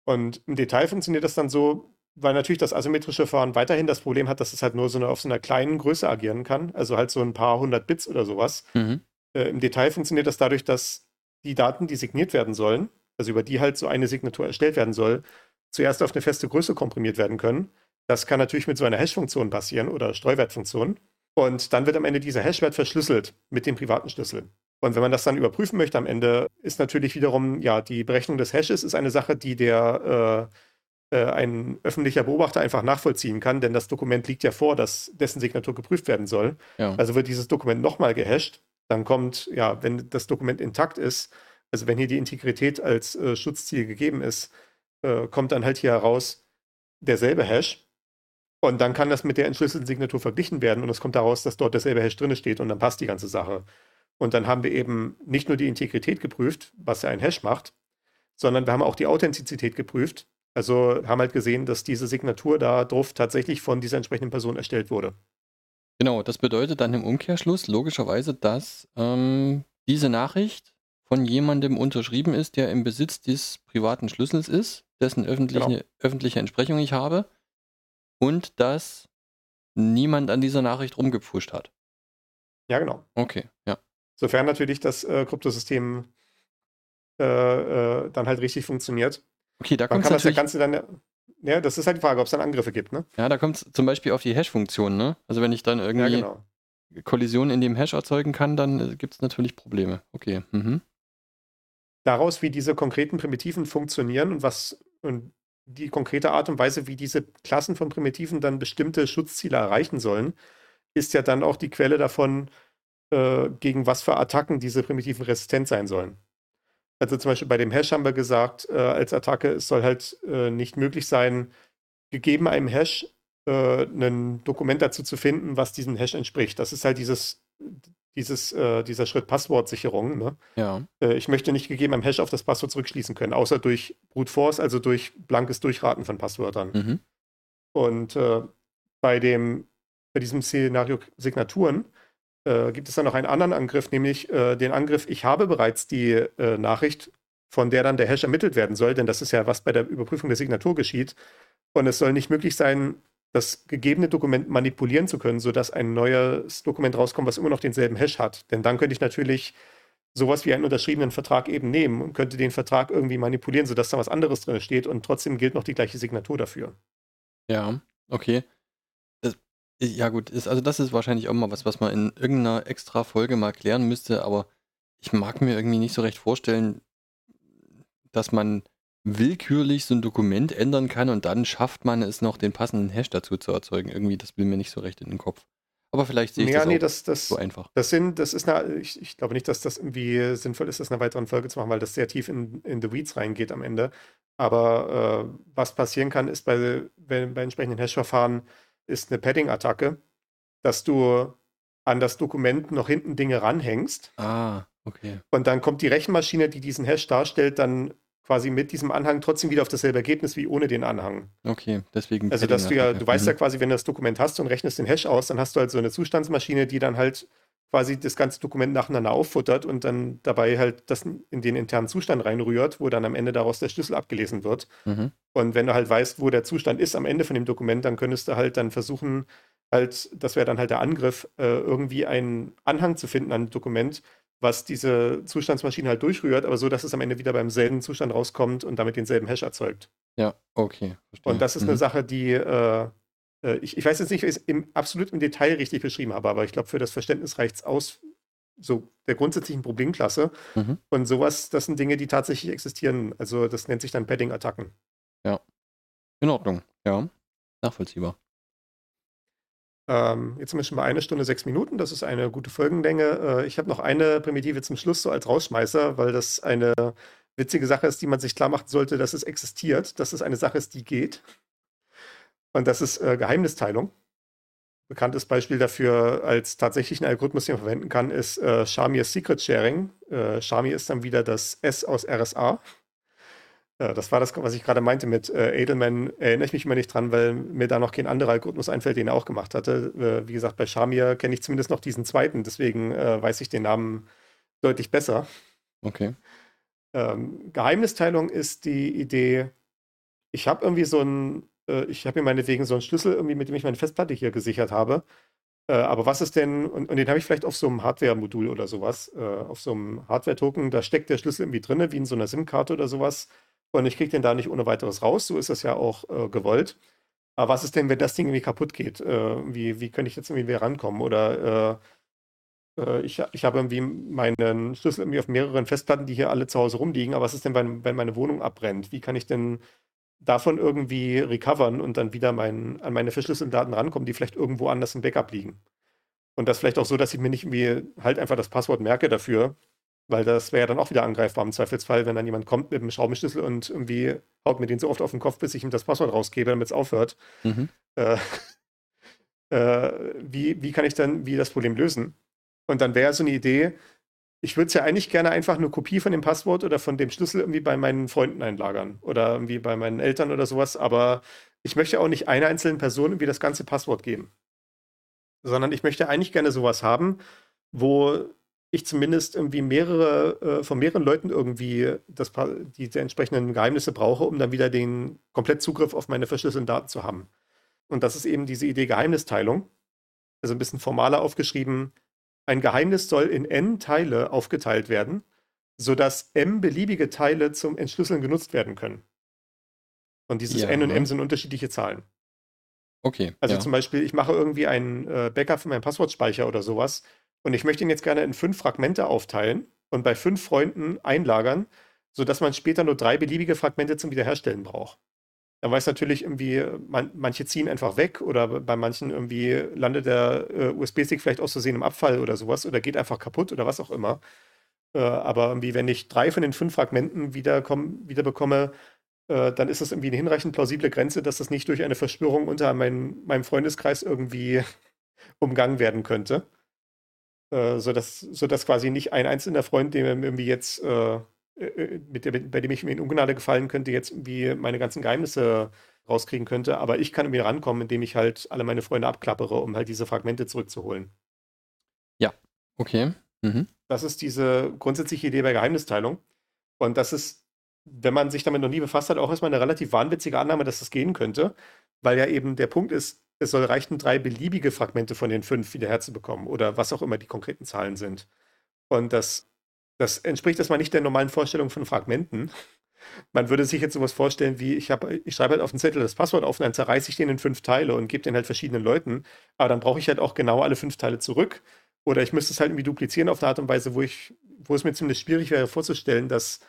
Und im Detail funktioniert das dann so, weil natürlich das asymmetrische Verfahren weiterhin das Problem hat, dass es halt nur so eine, auf so einer kleinen Größe agieren kann, also halt so ein paar hundert Bits oder sowas. Mhm. Äh, Im Detail funktioniert das dadurch, dass die Daten, die signiert werden sollen, also über die halt so eine Signatur erstellt werden soll, zuerst auf eine feste Größe komprimiert werden können. Das kann natürlich mit so einer Hash-Funktion passieren oder Streuwertfunktion. Und dann wird am Ende dieser Hashwert verschlüsselt mit dem privaten Schlüssel. Und wenn man das dann überprüfen möchte am Ende, ist natürlich wiederum, ja, die Berechnung des Hashes ist eine Sache, die der äh, äh, ein öffentlicher Beobachter einfach nachvollziehen kann, denn das Dokument liegt ja vor, dass dessen Signatur geprüft werden soll. Ja. Also wird dieses Dokument nochmal gehasht. Dann kommt, ja, wenn das Dokument intakt ist, Also wenn hier die Integrität als äh, Schutzziel gegeben ist, äh, kommt dann halt hier heraus derselbe Hash. Und dann kann das mit der entschlüsselten Signatur verglichen werden und es kommt daraus, dass dort derselbe Hash drin steht und dann passt die ganze Sache. Und dann haben wir eben nicht nur die Integrität geprüft, was ja ein Hash macht, sondern wir haben auch die Authentizität geprüft. Also haben halt gesehen, dass diese Signatur da drauf tatsächlich von dieser entsprechenden Person erstellt wurde. Genau, das bedeutet dann im Umkehrschluss logischerweise, dass ähm, diese Nachricht von jemandem unterschrieben ist, der im Besitz des privaten Schlüssels ist, dessen öffentliche, genau. öffentliche Entsprechung ich habe und dass niemand an dieser Nachricht rumgepfuscht hat. Ja, genau. Okay, ja. Sofern natürlich das äh, Kryptosystem äh, äh, dann halt richtig funktioniert. Okay, da kommt es natürlich... Das Ganze dann, ja, das ist halt die Frage, ob es dann Angriffe gibt, ne? Ja, da kommt es zum Beispiel auf die Hash-Funktion, ne? Also wenn ich dann irgendwie ja, genau. Kollisionen in dem Hash erzeugen kann, dann äh, gibt es natürlich Probleme. Okay. Mhm. Daraus, wie diese konkreten Primitiven funktionieren und was und die konkrete Art und Weise, wie diese Klassen von Primitiven dann bestimmte Schutzziele erreichen sollen, ist ja dann auch die Quelle davon, äh, gegen was für Attacken diese Primitiven resistent sein sollen. Also zum Beispiel bei dem Hash haben wir gesagt, äh, als Attacke, es soll halt äh, nicht möglich sein, gegeben einem Hash äh, ein Dokument dazu zu finden, was diesem Hash entspricht. Das ist halt dieses, dieses, äh, dieser Schritt Passwortsicherung. Ne? Ja. Ich möchte nicht gegeben einem Hash auf das Passwort zurückschließen können, außer durch Brute Force, also durch blankes Durchraten von Passwörtern. Mhm. Und bei dem, bei diesem Szenario Signaturen äh, gibt es dann noch einen anderen Angriff, nämlich äh, den Angriff, ich habe bereits die äh, Nachricht, von der dann der Hash ermittelt werden soll, denn das ist ja, was bei der Überprüfung der Signatur geschieht. Und es soll nicht möglich sein, das gegebene Dokument manipulieren zu können, sodass ein neues Dokument rauskommt, was immer noch denselben Hash hat. Denn dann könnte ich natürlich sowas wie einen unterschriebenen Vertrag eben nehmen und könnte den Vertrag irgendwie manipulieren, sodass da was anderes drin steht und trotzdem gilt noch die gleiche Signatur dafür. Ja, okay. Ja, gut, ist, also das ist wahrscheinlich auch mal was, was man in irgendeiner extra Folge mal klären müsste, aber ich mag mir irgendwie nicht so recht vorstellen, dass man willkürlich so ein Dokument ändern kann und dann schafft man es noch, den passenden Hash dazu zu erzeugen. Irgendwie, das will mir nicht so recht in den Kopf. Aber vielleicht sehe ich ja, das, nee, das, das so einfach. Das sind, das ist eine, ich, ich, glaube nicht, dass das irgendwie sinnvoll ist, das in einer weiteren Folge zu machen, weil das sehr tief in, in the Weeds reingeht am Ende. Aber äh, was passieren kann, ist bei, bei, bei entsprechenden Hash-Verfahren, ist eine Padding-Attacke, dass du an das Dokument noch hinten Dinge ranhängst. Ah, okay. Und dann kommt die Rechenmaschine, die diesen Hash darstellt, dann quasi mit diesem Anhang trotzdem wieder auf dasselbe Ergebnis wie ohne den Anhang. Okay, deswegen. Also, dass du ja, du weißt ja mhm. quasi, wenn du das Dokument hast und rechnest den Hash aus, dann hast du halt so eine Zustandsmaschine, die dann halt quasi das ganze Dokument nacheinander auffuttert und dann dabei halt das in den internen Zustand reinrührt, wo dann am Ende daraus der Schlüssel abgelesen wird. Mhm. Und wenn du halt weißt, wo der Zustand ist am Ende von dem Dokument, dann könntest du halt dann versuchen, halt, das wäre dann halt der Angriff, äh, irgendwie einen Anhang zu finden an ein Dokument, was diese Zustandsmaschine halt durchrührt, aber so, dass es am Ende wieder beim selben Zustand rauskommt und damit denselben Hash erzeugt. Ja, okay. Verstehe. Und das ist mhm. eine Sache, die äh, äh, ich, ich, weiß jetzt nicht, wie ich es im, absolut im Detail richtig beschrieben habe, aber ich glaube, für das Verständnis reicht es aus, so der grundsätzlichen Problemklasse. Mhm. Und sowas, das sind Dinge, die tatsächlich existieren. Also das nennt sich dann Padding-Attacken. Ja. In Ordnung. Ja. Nachvollziehbar. Ähm, jetzt sind wir schon bei einer Stunde sechs Minuten. Das ist eine gute Folgenlänge. Äh, ich habe noch eine Primitive zum Schluss so als Rausschmeißer, weil das eine witzige Sache ist, die man sich klar machen sollte, dass es existiert, dass es eine Sache ist, die geht. Und das ist äh, Geheimnisteilung. Bekanntes Beispiel dafür als tatsächlichen Algorithmus, den man verwenden kann, ist äh, Shamir Secret Sharing. Äh, Shamir ist dann wieder das S aus RSA. Äh, das war das, was ich gerade meinte mit äh, Edelman. Erinnere ich mich immer nicht dran, weil mir da noch kein anderer Algorithmus einfällt, den er auch gemacht hatte. Äh, wie gesagt, bei Shamir kenne ich zumindest noch diesen zweiten, deswegen äh, weiß ich den Namen deutlich besser. Okay. Ähm, Geheimnisteilung ist die Idee, ich habe irgendwie so ein äh, ich habe mir meinetwegen so einen Schlüssel irgendwie, mit dem ich meine Festplatte hier gesichert habe. Äh, aber was ist denn, und, und den habe ich vielleicht auf so einem Hardware-Modul oder sowas, äh, auf so einem Hardware-Token, da steckt der Schlüssel irgendwie drin, wie in so einer SIM-Karte oder sowas. Und ich kriege den da nicht ohne weiteres raus. So ist das ja auch äh, gewollt. Aber was ist denn, wenn das Ding irgendwie kaputt geht? Äh, wie, wie könnte ich jetzt irgendwie wieder rankommen? Oder äh, ich, ich habe irgendwie meinen Schlüssel irgendwie auf mehreren Festplatten, die hier alle zu Hause rumliegen. Aber was ist denn, wenn, wenn meine Wohnung abbrennt? Wie kann ich denn davon irgendwie recovern und dann wieder mein, an meine verschlüsselten Daten rankommen, die vielleicht irgendwo anders im Backup liegen. Und das vielleicht auch so, dass ich mir nicht irgendwie halt einfach das Passwort merke dafür, Weil das wäre ja dann auch wieder angreifbar im Zweifelsfall, wenn dann jemand kommt mit einem Schraubenschlüssel und irgendwie haut mir den so oft auf den Kopf, bis ich ihm das Passwort rausgebe, damit es aufhört. Mhm. Äh, [LAUGHS] äh, wie, wie kann ich dann wie das Problem lösen? Und dann wäre so eine Idee, ich würde es ja eigentlich gerne einfach eine Kopie von dem Passwort oder von dem Schlüssel irgendwie bei meinen Freunden einlagern oder irgendwie bei meinen Eltern oder sowas, aber ich möchte auch nicht einer einzelnen Person irgendwie das ganze Passwort geben. Sondern ich möchte eigentlich gerne sowas haben, wo ich zumindest irgendwie mehrere, äh, von mehreren Leuten irgendwie das, die, die entsprechenden Geheimnisse brauche, um dann wieder den Komplettzugriff auf meine verschlüsselten Daten zu haben. Und das ist eben diese Idee Geheimnisteilung. Also ein bisschen formaler aufgeschrieben. Ein Geheimnis soll in n Teile aufgeteilt werden, sodass m beliebige Teile zum Entschlüsseln genutzt werden können. Und dieses Ja. n und m sind unterschiedliche Zahlen. Okay. Also ja. zum Beispiel, ich mache irgendwie ein äh, Backup für meinen Passwortspeicher oder sowas und ich möchte ihn jetzt gerne in fünf Fragmente aufteilen und bei fünf Freunden einlagern, sodass man später nur drei beliebige Fragmente zum Wiederherstellen braucht. Dann weiß natürlich irgendwie, man, manche ziehen einfach weg oder bei manchen irgendwie landet der äh, USB-Stick vielleicht aus Versehen im Abfall oder sowas oder geht einfach kaputt oder was auch immer. Äh, aber irgendwie, wenn ich drei von den fünf Fragmenten wieder bekomme, äh, dann ist das irgendwie eine hinreichend plausible Grenze, dass das nicht durch eine Verschwörung unter mein, meinem Freundeskreis irgendwie [LAUGHS] umgangen werden könnte. Äh, sodass, sodass quasi nicht ein einzelner Freund, dem irgendwie jetzt, äh, äh, mit der, bei dem ich mir in Ungnade gefallen könnte, jetzt irgendwie meine ganzen Geheimnisse rauskriegen könnte, aber ich kann irgendwie rankommen, indem ich halt alle meine Freunde abklappere, um halt diese Fragmente zurückzuholen. Okay. Mhm. Das ist diese grundsätzliche Idee bei Geheimnisteilung. Und das ist, wenn man sich damit noch nie befasst hat, auch erstmal eine relativ wahnwitzige Annahme, dass das gehen könnte, weil ja eben der Punkt ist, es soll reichen, drei beliebige Fragmente von den fünf wieder herzubekommen oder was auch immer die konkreten Zahlen sind. Und das, das entspricht erstmal nicht der normalen Vorstellung von Fragmenten. Man würde sich jetzt sowas vorstellen wie, ich, hab, ich schreibe halt auf den Zettel das Passwort auf und dann zerreiße ich den in fünf Teile und gebe den halt verschiedenen Leuten. Aber dann brauche ich halt auch genau alle fünf Teile zurück. Oder ich müsste es halt irgendwie duplizieren auf eine Art und Weise, wo ich, wo es mir ziemlich schwierig wäre vorzustellen, dass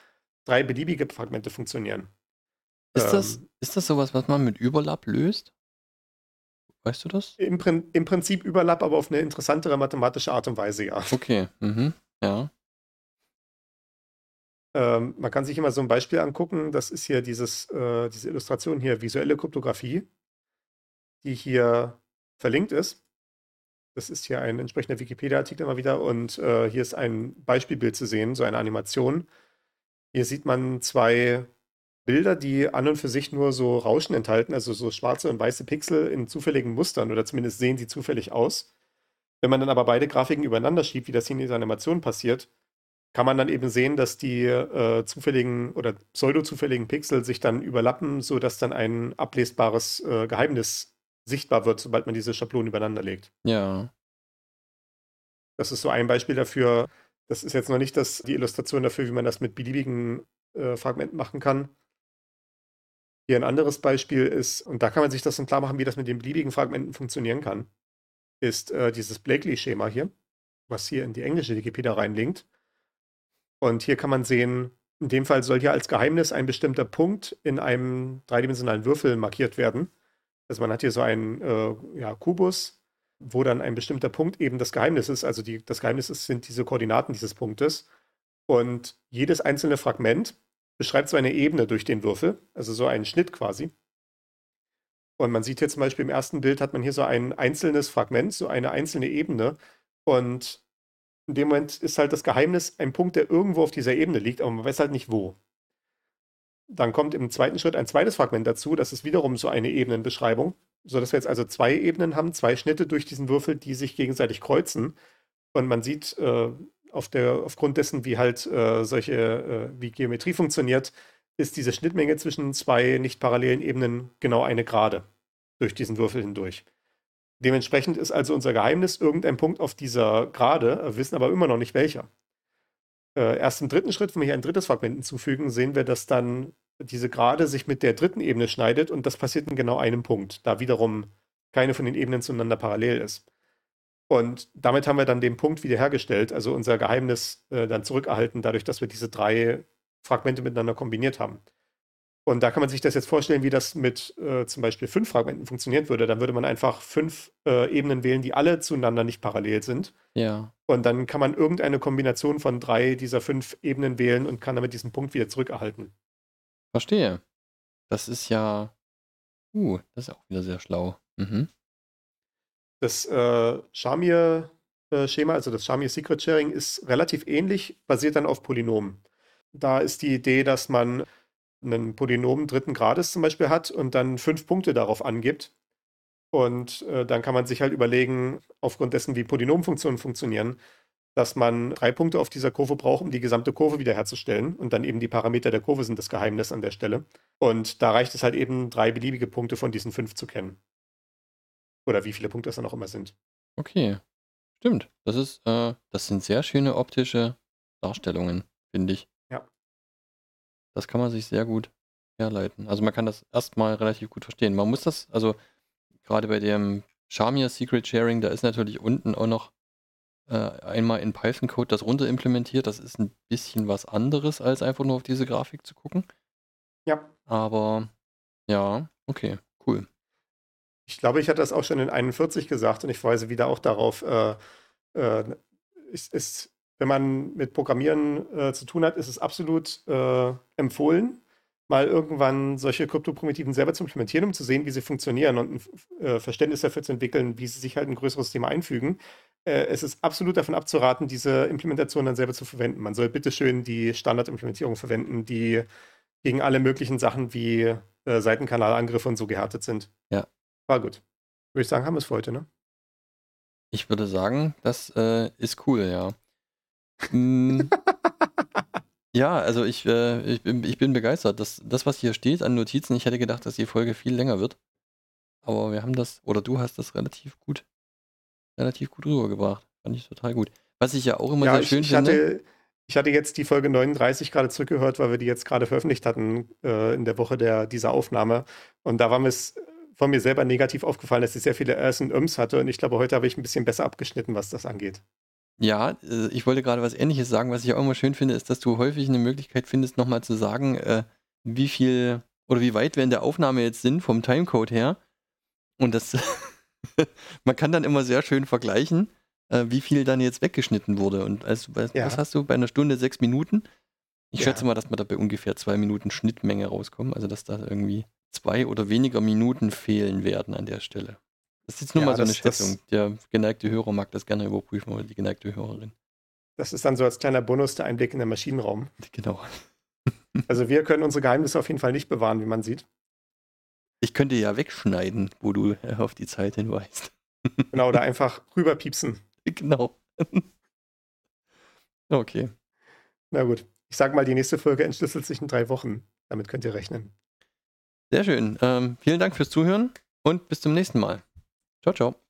drei beliebige Fragmente funktionieren. Ist, das, Ähm. ist das sowas, was man mit Überlapp löst? Weißt du das? Im, Prin Im Prinzip Überlapp, aber auf eine interessantere mathematische Art und Weise, ja. Okay. Mhm. Ja. Ähm, man kann sich immer so ein Beispiel angucken. Das ist hier dieses, äh, diese Illustration hier, visuelle Kryptographie, die hier verlinkt ist. Das ist hier ein entsprechender Wikipedia-Artikel immer wieder und äh, hier ist ein Beispielbild zu sehen, so eine Animation. Hier sieht man zwei Bilder, die an und für sich nur so Rauschen enthalten, also so schwarze und weiße Pixel in zufälligen Mustern oder zumindest sehen sie zufällig aus. Wenn man dann aber beide Grafiken übereinander schiebt, wie das hier in dieser Animation passiert, kann man dann eben sehen, dass die äh, zufälligen oder pseudo-zufälligen Pixel sich dann überlappen, sodass dann ein ablesbares äh, Geheimnis sichtbar wird, sobald man diese Schablonen übereinander legt. Ja. Das ist so ein Beispiel dafür. Das ist jetzt noch nicht das, die Illustration dafür, wie man das mit beliebigen äh, Fragmenten machen kann. Hier ein anderes Beispiel ist, und da kann man sich das dann klar machen, wie das mit den beliebigen Fragmenten funktionieren kann, ist äh, dieses Blakely-Schema hier, was hier in die englische Wikipedia reinlinkt. Und hier kann man sehen, in dem Fall soll hier als Geheimnis ein bestimmter Punkt in einem dreidimensionalen Würfel markiert werden. Also man hat hier so einen äh, ja, Kubus, wo dann ein bestimmter Punkt eben das Geheimnis ist. Also die, das Geheimnis ist, sind diese Koordinaten dieses Punktes. Und jedes einzelne Fragment beschreibt so eine Ebene durch den Würfel, also so einen Schnitt quasi. Und man sieht hier zum Beispiel im ersten Bild hat man hier so ein einzelnes Fragment, so eine einzelne Ebene. Und in dem Moment ist halt das Geheimnis ein Punkt, der irgendwo auf dieser Ebene liegt, aber man weiß halt nicht wo. Dann kommt im zweiten Schritt ein zweites Fragment dazu, das ist wiederum so eine Ebenenbeschreibung, sodass wir jetzt also zwei Ebenen haben, zwei Schnitte durch diesen Würfel, die sich gegenseitig kreuzen. Und man sieht äh, auf der, aufgrund dessen, wie halt äh, solche, äh, wie Geometrie funktioniert, ist diese Schnittmenge zwischen zwei nicht parallelen Ebenen genau eine Gerade durch diesen Würfel hindurch. Dementsprechend ist also unser Geheimnis irgendein Punkt auf dieser Gerade, wir wissen aber immer noch nicht welcher. Äh, erst im dritten Schritt, wenn wir hier ein drittes Fragment hinzufügen, sehen wir, dass dann diese Gerade sich mit der dritten Ebene schneidet und das passiert in genau einem Punkt, da wiederum keine von den Ebenen zueinander parallel ist. Und damit haben wir dann den Punkt wiederhergestellt, also unser Geheimnis äh, dann zurückerhalten, dadurch, dass wir diese drei Fragmente miteinander kombiniert haben. Und da kann man sich das jetzt vorstellen, wie das mit äh, zum Beispiel fünf Fragmenten funktionieren würde. Dann würde man einfach fünf äh, Ebenen wählen, die alle zueinander nicht parallel sind. Ja. Und dann kann man irgendeine Kombination von drei dieser fünf Ebenen wählen und kann damit diesen Punkt wieder zurückerhalten. Verstehe. Das ist ja. Uh, das ist auch wieder sehr schlau. Mhm. Das äh, Shamir-Schema, also das Shamir Secret Sharing, ist relativ ähnlich, basiert dann auf Polynomen. Da ist die Idee, dass man einen Polynom dritten Grades zum Beispiel hat und dann fünf Punkte darauf angibt. Und äh, dann kann man sich halt überlegen, aufgrund dessen, wie Polynomfunktionen funktionieren, dass man drei Punkte auf dieser Kurve braucht, um die gesamte Kurve wiederherzustellen. Und dann eben die Parameter der Kurve sind das Geheimnis an der Stelle. Und da reicht es halt eben, drei beliebige Punkte von diesen fünf zu kennen. Oder wie viele Punkte es dann auch immer sind. Okay. Stimmt. Das ist, äh, das sind sehr schöne optische Darstellungen, finde ich. Das kann man sich sehr gut herleiten. Also man kann das erstmal relativ gut verstehen. Man muss das, also gerade bei dem Shamir Secret Sharing, da ist natürlich unten auch noch äh, einmal in Python-Code das runter implementiert. Das ist ein bisschen was anderes, als einfach nur auf diese Grafik zu gucken. Ja. Aber ja, okay, cool. Ich glaube, ich hatte das auch schon in 41 gesagt und ich verweise wieder auch darauf, äh, äh, ist, ist, wenn man mit Programmieren äh, zu tun hat, ist es absolut äh, empfohlen, mal irgendwann solche Kryptoprimitiven selber zu implementieren, um zu sehen, wie sie funktionieren und ein äh, Verständnis dafür zu entwickeln, wie sie sich halt in ein größeres Thema einfügen. Äh, es ist absolut davon abzuraten, diese Implementation dann selber zu verwenden. Man soll bitteschön die Standardimplementierung verwenden, die gegen alle möglichen Sachen wie äh, Seitenkanalangriffe und so gehärtet sind. Ja. War gut. Würde ich sagen, haben wir es für heute, ne? Ich würde sagen, das ist cool, ja. Mm, ja, also ich, äh, ich, bin, ich bin begeistert. Das, das, was hier steht an Notizen, ich hätte gedacht, dass die Folge viel länger wird. Aber wir haben das, oder du hast das relativ gut, relativ gut rübergebracht. Fand ich total gut. Was ich ja auch immer Ja, sehr ich, schön ich, finde. hatte, ich hatte jetzt die Folge 39 gerade zurückgehört, weil wir die jetzt gerade veröffentlicht hatten äh, in der Woche der, dieser Aufnahme. Und da war mir es von mir selber negativ aufgefallen, dass sie sehr viele Äs und Öms hatte. Und ich glaube, heute habe ich ein bisschen besser abgeschnitten, was das angeht. Ja, äh, ich wollte gerade was Ähnliches sagen. Was ich auch immer schön finde, ist, dass du häufig eine Möglichkeit findest, nochmal zu sagen, äh, wie viel oder wie weit wir in der Aufnahme jetzt sind vom Timecode her. Und das, [LAUGHS] man kann dann immer sehr schön vergleichen, äh, wie viel dann jetzt weggeschnitten wurde. Und also, was, Ja. hast du bei einer Stunde sechs Minuten? Ich Ja. schätze mal, dass wir da bei ungefähr zwei Minuten Schnittmenge rauskommen. Also, dass da irgendwie zwei oder weniger Minuten fehlen werden an der Stelle. Das ist jetzt nur Ja, mal so eine Schätzung. Der geneigte Hörer mag das gerne überprüfen oder die geneigte Hörerin. Das ist dann so als kleiner Bonus der Einblick in den Maschinenraum. [LAUGHS] Genau. Also wir können unsere Geheimnisse auf jeden Fall nicht bewahren, wie man sieht. Ich könnte ja wegschneiden, wo du äh, auf die Zeit hinweist. [LAUGHS] Genau, oder einfach rüberpiepsen. genau. [LAUGHS] okay. Na gut. Ich sag mal, die nächste Folge entschlüsselt sich in drei Wochen. Damit könnt ihr rechnen. Sehr schön. Ähm, vielen Dank fürs Zuhören und bis zum nächsten Mal. Ciao, ciao.